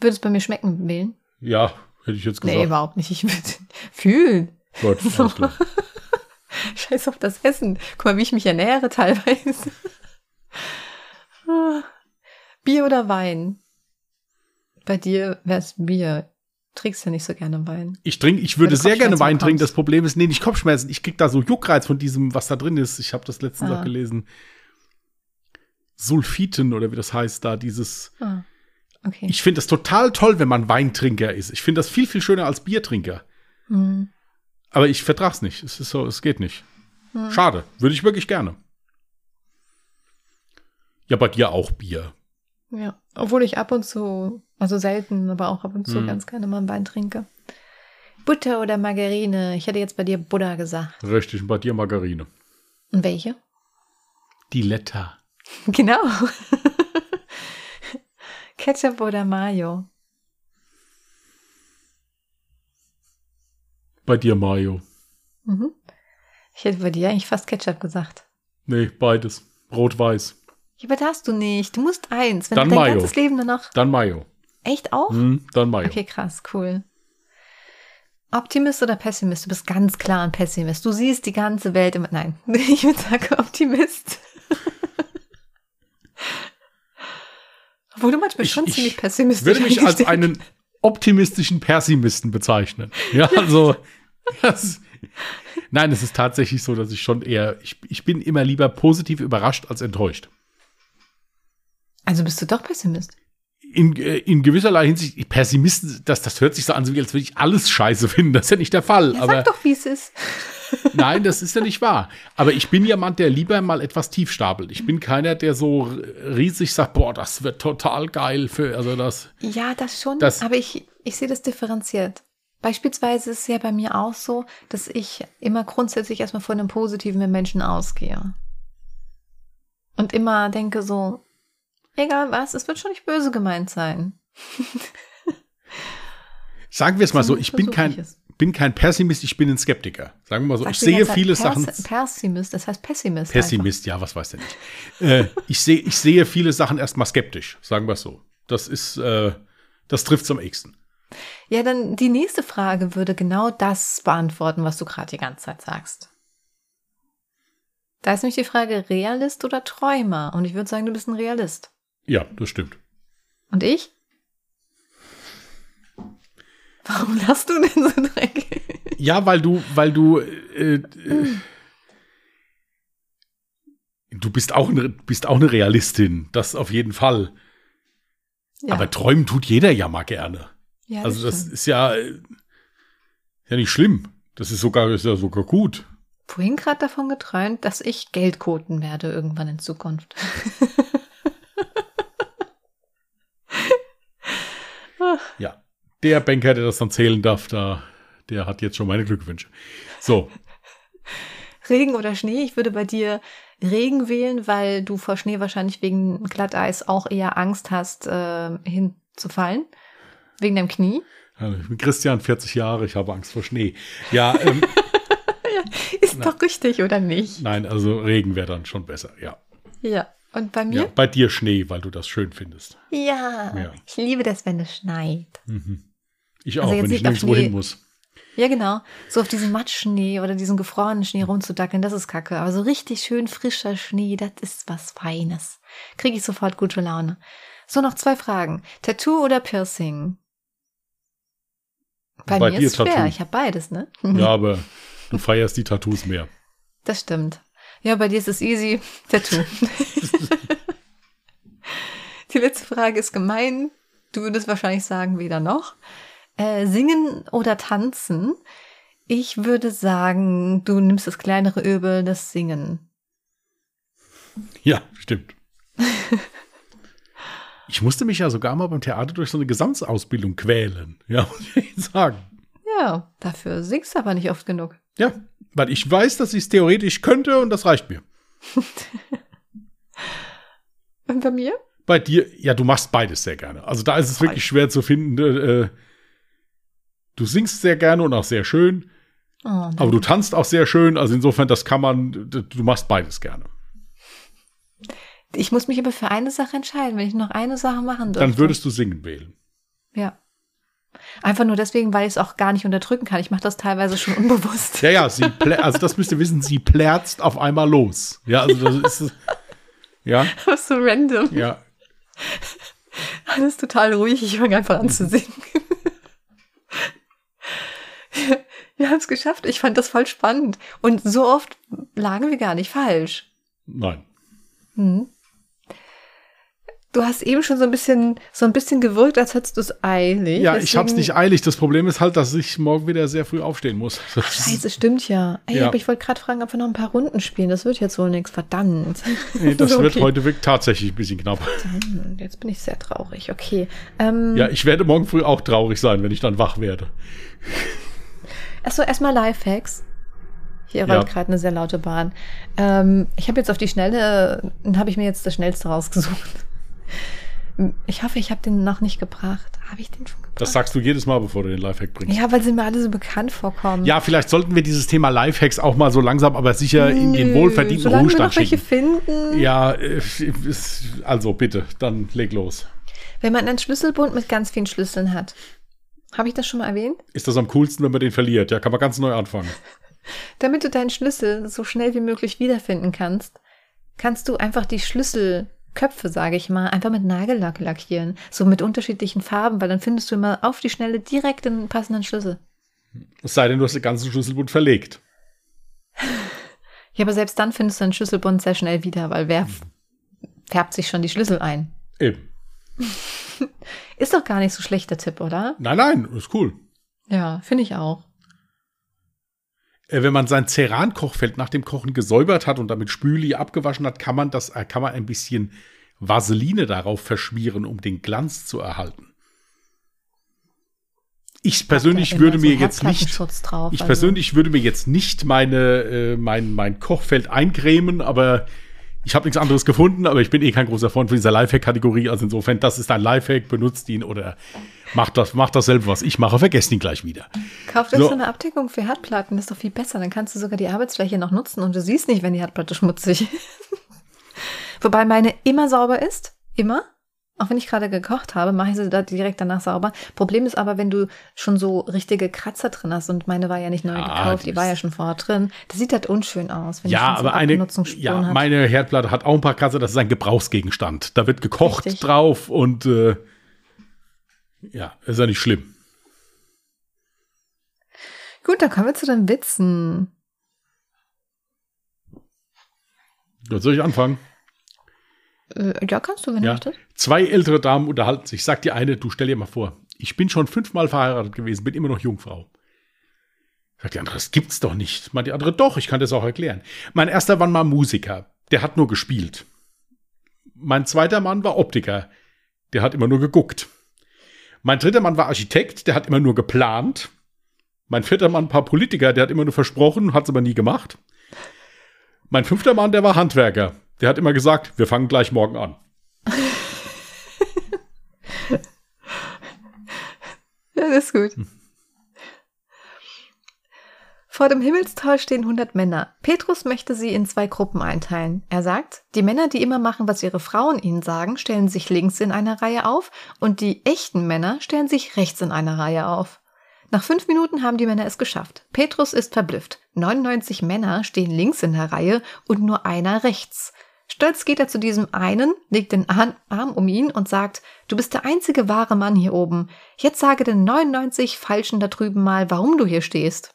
Würdest bei mir schmecken wählen? Ja, hätte ich jetzt Nee, gesagt. überhaupt nicht. Ich würde fühlen. Alles klar. Scheiß auf das Essen. Guck mal, wie ich mich ernähre teilweise. Ah. Bier oder Wein? Bei dir wär's Bier. Trinkst ja nicht so gerne Wein. Ich trinke, ich würde sehr gerne Wein trinken. Das Problem ist, nee, nicht Kopfschmerzen. Ich krieg da so Juckreiz von diesem, was da drin ist. Ich habe das letztens Ah. auch gelesen. Sulfiten oder wie das heißt da, dieses. Ah, okay. Ich finde das total toll, wenn man Weintrinker ist. Ich finde das viel, viel schöner als Biertrinker. Hm. Aber ich vertrag's nicht. Es ist so, es geht nicht. Hm. Schade. Würde ich wirklich gerne. Ja, bei dir auch Bier. Ja, obwohl ich ab und zu, also selten, aber auch ab und zu Hm. ganz gerne mal einen Wein trinke. Butter oder Margarine? Ich hätte jetzt bei dir Butter gesagt. Richtig. Bei dir Margarine. Und welche? Die Letta. Genau. Ketchup oder Mayo? Bei dir Mayo. Mhm. Ich hätte bei dir eigentlich fast Ketchup gesagt. Nee, beides. Rot-Weiß. Ja, aber darfst du nicht. Du musst eins. Wenn Dann du dein Mayo. ganzes Leben nur noch. Dann Mayo. Echt auch? Hm, dann Mayo. Okay, krass, cool. Optimist oder Pessimist? Du bist ganz klar ein Pessimist. Du siehst die ganze Welt immer. Nein, ich würde sagen Optimist. Obwohl du manchmal Ich- schon ich ziemlich pessimistisch würde mich als einen optimistischen Pessimisten bezeichnen. Ja, also das, nein, es ist tatsächlich so, dass ich schon eher, ich, ich bin immer lieber positiv überrascht als enttäuscht. Also bist du doch Pessimist. In, äh, in gewisserlei Hinsicht, Pessimisten, das, das hört sich so an, als würde ich alles scheiße finden. Das ist ja nicht der Fall. Ja, aber sag doch, wie es ist. nein, das ist ja nicht wahr. Aber ich bin jemand, der lieber mal etwas tief stapelt. Ich bin keiner, der so riesig sagt, boah, das wird total geil für, also das. Ja, das schon. Das- aber ich, ich sehe das differenziert. Beispielsweise ist es ja bei mir auch so, dass ich immer grundsätzlich erstmal von einem Positiven im Menschen ausgehe. Und immer denke so, egal was, es wird schon nicht böse gemeint sein. Sagen wir es mal so, ich bin kein, ich bin kein Pessimist, ich bin ein Skeptiker. Sagen wir mal so, ich du die sehe viele Pers Sachen. Pessimist, das heißt Pessimist. Pessimist, ja, was weiß der nicht. äh, ich, sehe, ich sehe viele Sachen erstmal skeptisch, sagen wir es so. Das ist, äh, das trifft am ehesten. Einfach. Ja, dann die nächste Frage würde genau das beantworten, was du gerade die ganze Zeit sagst. Da ist nämlich die Frage, Realist oder Träumer? Und ich würde sagen, du bist ein Realist. Ja, das stimmt. Und ich? Warum lachst du denn so dreckig? Ja, weil du, weil du, äh, äh, du bist auch, eine, bist auch eine Realistin, das auf jeden Fall. Ja. Aber träumen tut jeder ja mal gerne. ja, also das stimmt. ist ja, ja nicht schlimm. Das ist sogar, ist ja sogar gut. vorhin gerade davon geträumt, dass ich Geldkoten werde irgendwann in Zukunft. Ja. Der Banker, der das dann zählen darf, da, der hat jetzt schon meine Glückwünsche. So, Regen oder Schnee? Ich würde bei dir Regen wählen, weil du vor Schnee wahrscheinlich wegen Glatteis auch eher Angst hast, äh, hinzufallen. Wegen deinem Knie. also ich bin Christian, 40 Jahre, ich habe Angst vor Schnee. Ja, ähm, Ist doch richtig, oder nicht? nein, also Regen wäre dann schon besser, ja. Ja. Und bei ja. mir? Bei dir Schnee, weil du das schön findest. Ja. Ja. Ich liebe das, wenn es schneit. Ich Also auch, jetzt wenn ich nirgendwo hin muss. Ja, genau. So auf diesem Matschschnee oder diesem gefrorenen Schnee rumzudackeln, das ist kacke. Aber so richtig schön frischer Schnee, das ist was Feines. Kriege ich sofort gute Laune. So, noch zwei Fragen. Tattoo oder Piercing? Bei, Bei mir dir ist schwer. Tattoo. Ich habe beides, ne? Ja, aber du feierst die Tattoos mehr. Das stimmt. Ja, bei dir ist es easy. Tattoo. Die letzte Frage ist gemein. Du würdest wahrscheinlich sagen, weder noch. Äh, singen oder tanzen? Ich würde sagen, du nimmst das kleinere Übel, das Singen. Ja, stimmt. Ich musste mich ja sogar mal beim Theater durch so eine Gesamtsausbildung quälen. Ja, muss ich sagen. Ja, dafür singst du aber nicht oft genug. Ja, weil ich weiß, dass ich es theoretisch könnte und das reicht mir. Und bei mir? Bei dir, ja, du machst beides sehr gerne. Also da ist es wirklich schwer zu finden. Äh, du singst sehr gerne und auch sehr schön, Oh, aber du tanzt auch sehr schön. Also insofern, das kann man, du machst beides gerne. ich muss mich aber für eine Sache entscheiden, wenn ich noch eine Sache machen dürfte. Dann würdest du singen wählen. Ja. Einfach nur deswegen, weil ich es auch gar nicht unterdrücken kann. Ich mache das teilweise schon unbewusst. Ja, ja, sie also das müsst ihr wissen, sie plärzt auf einmal los. Ja, also das ist, ja, Was so random. ja. Alles total ruhig. Ich fange einfach an zu singen. wir haben es geschafft. Ich fand das voll spannend. Und so oft lagen wir gar nicht falsch. Nein. Hm. Du hast eben schon so ein bisschen, so ein bisschen gewirkt, als hättest du es eilig. Ja, ich hab's Deswegen- nicht eilig. Das Problem ist halt, dass ich morgen wieder sehr früh aufstehen muss. Das ist- Scheiße, stimmt ja. Ey, Ja. aber ich wollte gerade fragen, ob wir noch ein paar Runden spielen. Das wird jetzt wohl nichts. Verdammt. Nee, das So, wird okay. heute wirklich tatsächlich ein bisschen knapp. Hm, Jetzt bin ich sehr traurig. Okay. Ähm, Ja, ich werde morgen früh auch traurig sein, wenn ich dann wach werde. Achso, erstmal Lifehacks. Hier Ja. rollt gerade eine sehr laute Bahn. Ähm, ich habe jetzt auf die Schnelle, äh, habe ich mir jetzt das Schnellste rausgesucht. Ich hoffe, ich habe den noch nicht gebracht. Habe ich den schon gebracht? Das sagst du jedes Mal, bevor du den Lifehack bringst. ja, weil sie mir alle so bekannt vorkommen. Ja, vielleicht sollten wir dieses Thema Lifehacks auch mal so langsam, aber sicher in den Nö, wohlverdienten solange wir Ruhestand noch welche schicken. finden. Ja, äh, also bitte, dann leg los. Wenn man einen Schlüsselbund mit ganz vielen Schlüsseln hat. Habe ich das schon mal erwähnt? Ist das am coolsten, wenn man den verliert? Ja, kann man ganz neu anfangen. Damit du deinen Schlüssel so schnell wie möglich wiederfinden kannst, kannst du einfach die Schlüsselköpfe, sage ich mal, einfach mit Nagellack lackieren. So mit unterschiedlichen Farben, weil dann findest du immer auf die Schnelle direkt den passenden Schlüssel. Es sei denn, du hast den ganzen Schlüsselbund verlegt. Ja, aber selbst dann findest du den Schlüsselbund sehr schnell wieder, weil wer f- färbt sich schon die Schlüssel ein? Eben. Ist doch gar nicht so schlechter Tipp, oder? Nein, nein, ist cool. Ja, finde ich auch. Äh, Wenn man sein Ceran-Kochfeld nach dem Kochen gesäubert hat und damit Spüli abgewaschen hat, kann man das, äh, kann man ein bisschen Vaseline darauf verschmieren, um den Glanz zu erhalten. Ich persönlich würde mir so jetzt nicht, drauf, ich also- persönlich würde mir jetzt nicht meine, äh, mein, mein Kochfeld eincremen, aber ich habe nichts anderes gefunden, aber ich bin eh kein großer Freund von dieser Lifehack-Kategorie. Also insofern, das ist ein Lifehack, benutzt ihn oder macht das, macht dasselbe, was ich mache, vergesst ihn gleich wieder. Kauf dir So. so eine Abdeckung für Herdplatten, das ist doch viel besser. Dann kannst du sogar die Arbeitsfläche noch nutzen und du siehst nicht, wenn die Herdplatte schmutzig ist. Wobei meine immer sauber ist. Immer. Auch wenn ich gerade gekocht habe, mache ich sie da direkt danach sauber. Problem ist aber, wenn du schon so richtige Kratzer drin hast und meine war ja nicht neu Ja, gekauft, die die war ja schon vorher drin. Das sieht halt unschön aus, wenn Ja, schon so aber eine, ja, hat. meine Herdplatte hat auch ein paar Kratzer, das ist ein Gebrauchsgegenstand. Da wird gekocht Richtig. drauf und äh, ja, ist ja nicht schlimm. Gut, dann kommen wir zu den Witzen. Soll ich anfangen? Äh, ja, kannst du, wenn Ja. du möchtest. Zwei ältere Damen unterhalten sich. Sagt die eine, du stell dir mal vor, ich bin schon fünfmal verheiratet gewesen, bin immer noch Jungfrau. Sagt die andere, das gibt's doch nicht. Meint die andere, doch, ich kann das auch erklären. Mein erster Mann war Musiker, der hat nur gespielt. Mein zweiter Mann war Optiker, der hat immer nur geguckt. Mein dritter Mann war Architekt, der hat immer nur geplant. Mein vierter Mann war Politiker, der hat immer nur versprochen, hat's aber nie gemacht. Mein fünfter Mann, der war Handwerker, der hat immer gesagt, wir fangen gleich morgen an. Das ist gut. Vor dem Himmelstor stehen 100 Männer. Petrus möchte sie in zwei Gruppen einteilen. Er sagt, die Männer, die immer machen, was ihre Frauen ihnen sagen, stellen sich links in einer Reihe auf und die echten Männer stellen sich rechts in einer Reihe auf. Nach fünf Minuten haben die Männer es geschafft. Petrus ist verblüfft. 99 Männer stehen links in der Reihe und nur einer rechts. Stolz geht er zu diesem einen, legt den Arm um ihn und sagt, du bist der einzige wahre Mann hier oben. Jetzt sage den 99 Falschen da drüben mal, warum du hier stehst.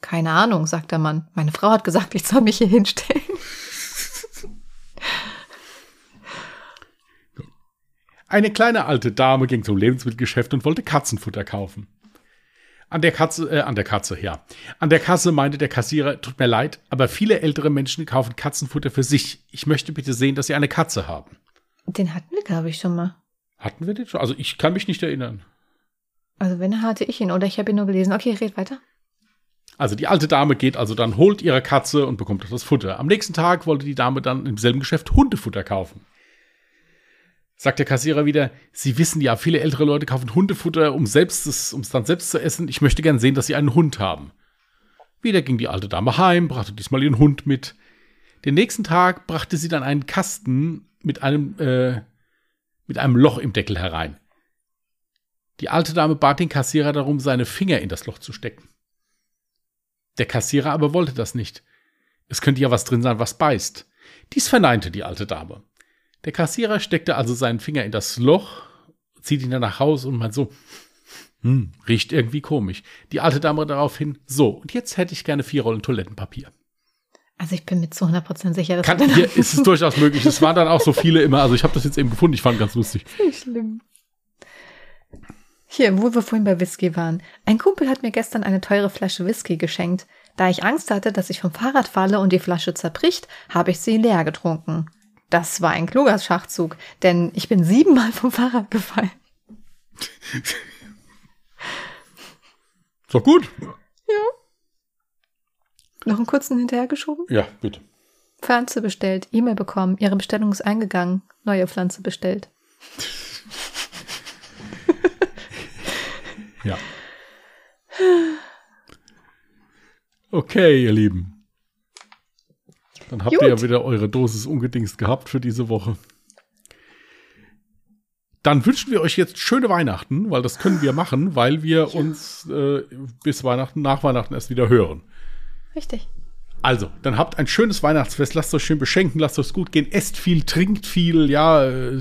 Keine Ahnung, sagt der Mann. Meine Frau hat gesagt, ich soll mich hier hinstellen. Eine kleine alte Dame ging zum Lebensmittelgeschäft und wollte Katzenfutter kaufen. An der Katze, äh, an der Katze, ja. An der Kasse meinte der Kassierer, tut mir leid, aber viele ältere Menschen kaufen Katzenfutter für sich. Ich möchte bitte sehen, dass sie eine Katze haben. Den hatten wir, glaube ich, schon mal. Hatten wir den schon? Also ich kann mich nicht erinnern. Also wenn, hatte ich ihn oder ich habe ihn nur gelesen. Okay, red weiter. Also die alte Dame geht also dann, holt ihre Katze und bekommt auch das Futter. Am nächsten Tag wollte die Dame dann im selben Geschäft Hundefutter kaufen. Sagt der Kassierer wieder, Sie wissen ja, viele ältere Leute kaufen Hundefutter, um es, um dann selbst zu essen. Ich möchte gern sehen, dass Sie einen Hund haben. Wieder ging die alte Dame heim, brachte diesmal ihren Hund mit. Den nächsten Tag brachte sie dann einen Kasten mit einem, äh, mit einem Loch im Deckel herein. Die alte Dame bat den Kassierer darum, seine Finger in das Loch zu stecken. Der Kassierer aber wollte das nicht. Es könnte ja was drin sein, was beißt. Dies verneinte die alte Dame. Der Kassierer steckte also seinen Finger in das Loch, zieht ihn dann nach Hause und meint so, hm, riecht irgendwie komisch. Die alte Dame daraufhin, so, und jetzt hätte ich gerne vier Rollen Toilettenpapier. Also ich bin mir zu 100% sicher, dass Kann, wir hier ist es durchaus möglich. Es waren dann auch so viele immer, also ich habe das jetzt eben gefunden, ich fand ganz lustig. Nicht schlimm. Hier, wo wir vorhin bei Whisky waren. Ein Kumpel hat mir gestern eine teure Flasche Whisky geschenkt. Da ich Angst hatte, dass ich vom Fahrrad falle und die Flasche zerbricht, habe ich sie leer getrunken. Das war ein kluger Schachzug, denn ich bin siebenmal vom Fahrrad gefallen. Ist doch gut. Noch einen kurzen hinterhergeschoben? Ja, bitte. Pflanze bestellt, E-Mail bekommen, ihre Bestellung ist eingegangen, neue Pflanze bestellt. Ja. Okay, ihr Lieben. Dann habt Gut. ihr ja wieder eure Dosis ungedingst gehabt für diese Woche. Dann wünschen wir euch jetzt schöne Weihnachten, weil das können wir machen, weil wir uns äh, bis Weihnachten, nach Weihnachten erst wieder hören. Richtig. Also, dann habt ein schönes Weihnachtsfest, lasst euch schön beschenken, lasst euch gut gehen, esst viel, trinkt viel, ja. äh,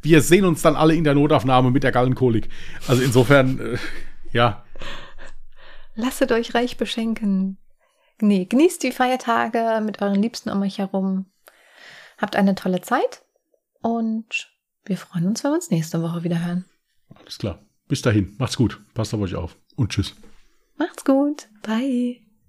Wir sehen uns dann alle in der Notaufnahme mit der Gallenkolik. Also insofern, äh, ja, Lasset euch reich beschenken. Nee, genießt die Feiertage mit euren Liebsten um euch herum. Habt eine tolle Zeit und wir freuen uns, wenn wir uns nächste Woche wieder hören. alles klar. Bis dahin, macht's gut, passt auf euch auf und tschüss. Macht's gut. Bye.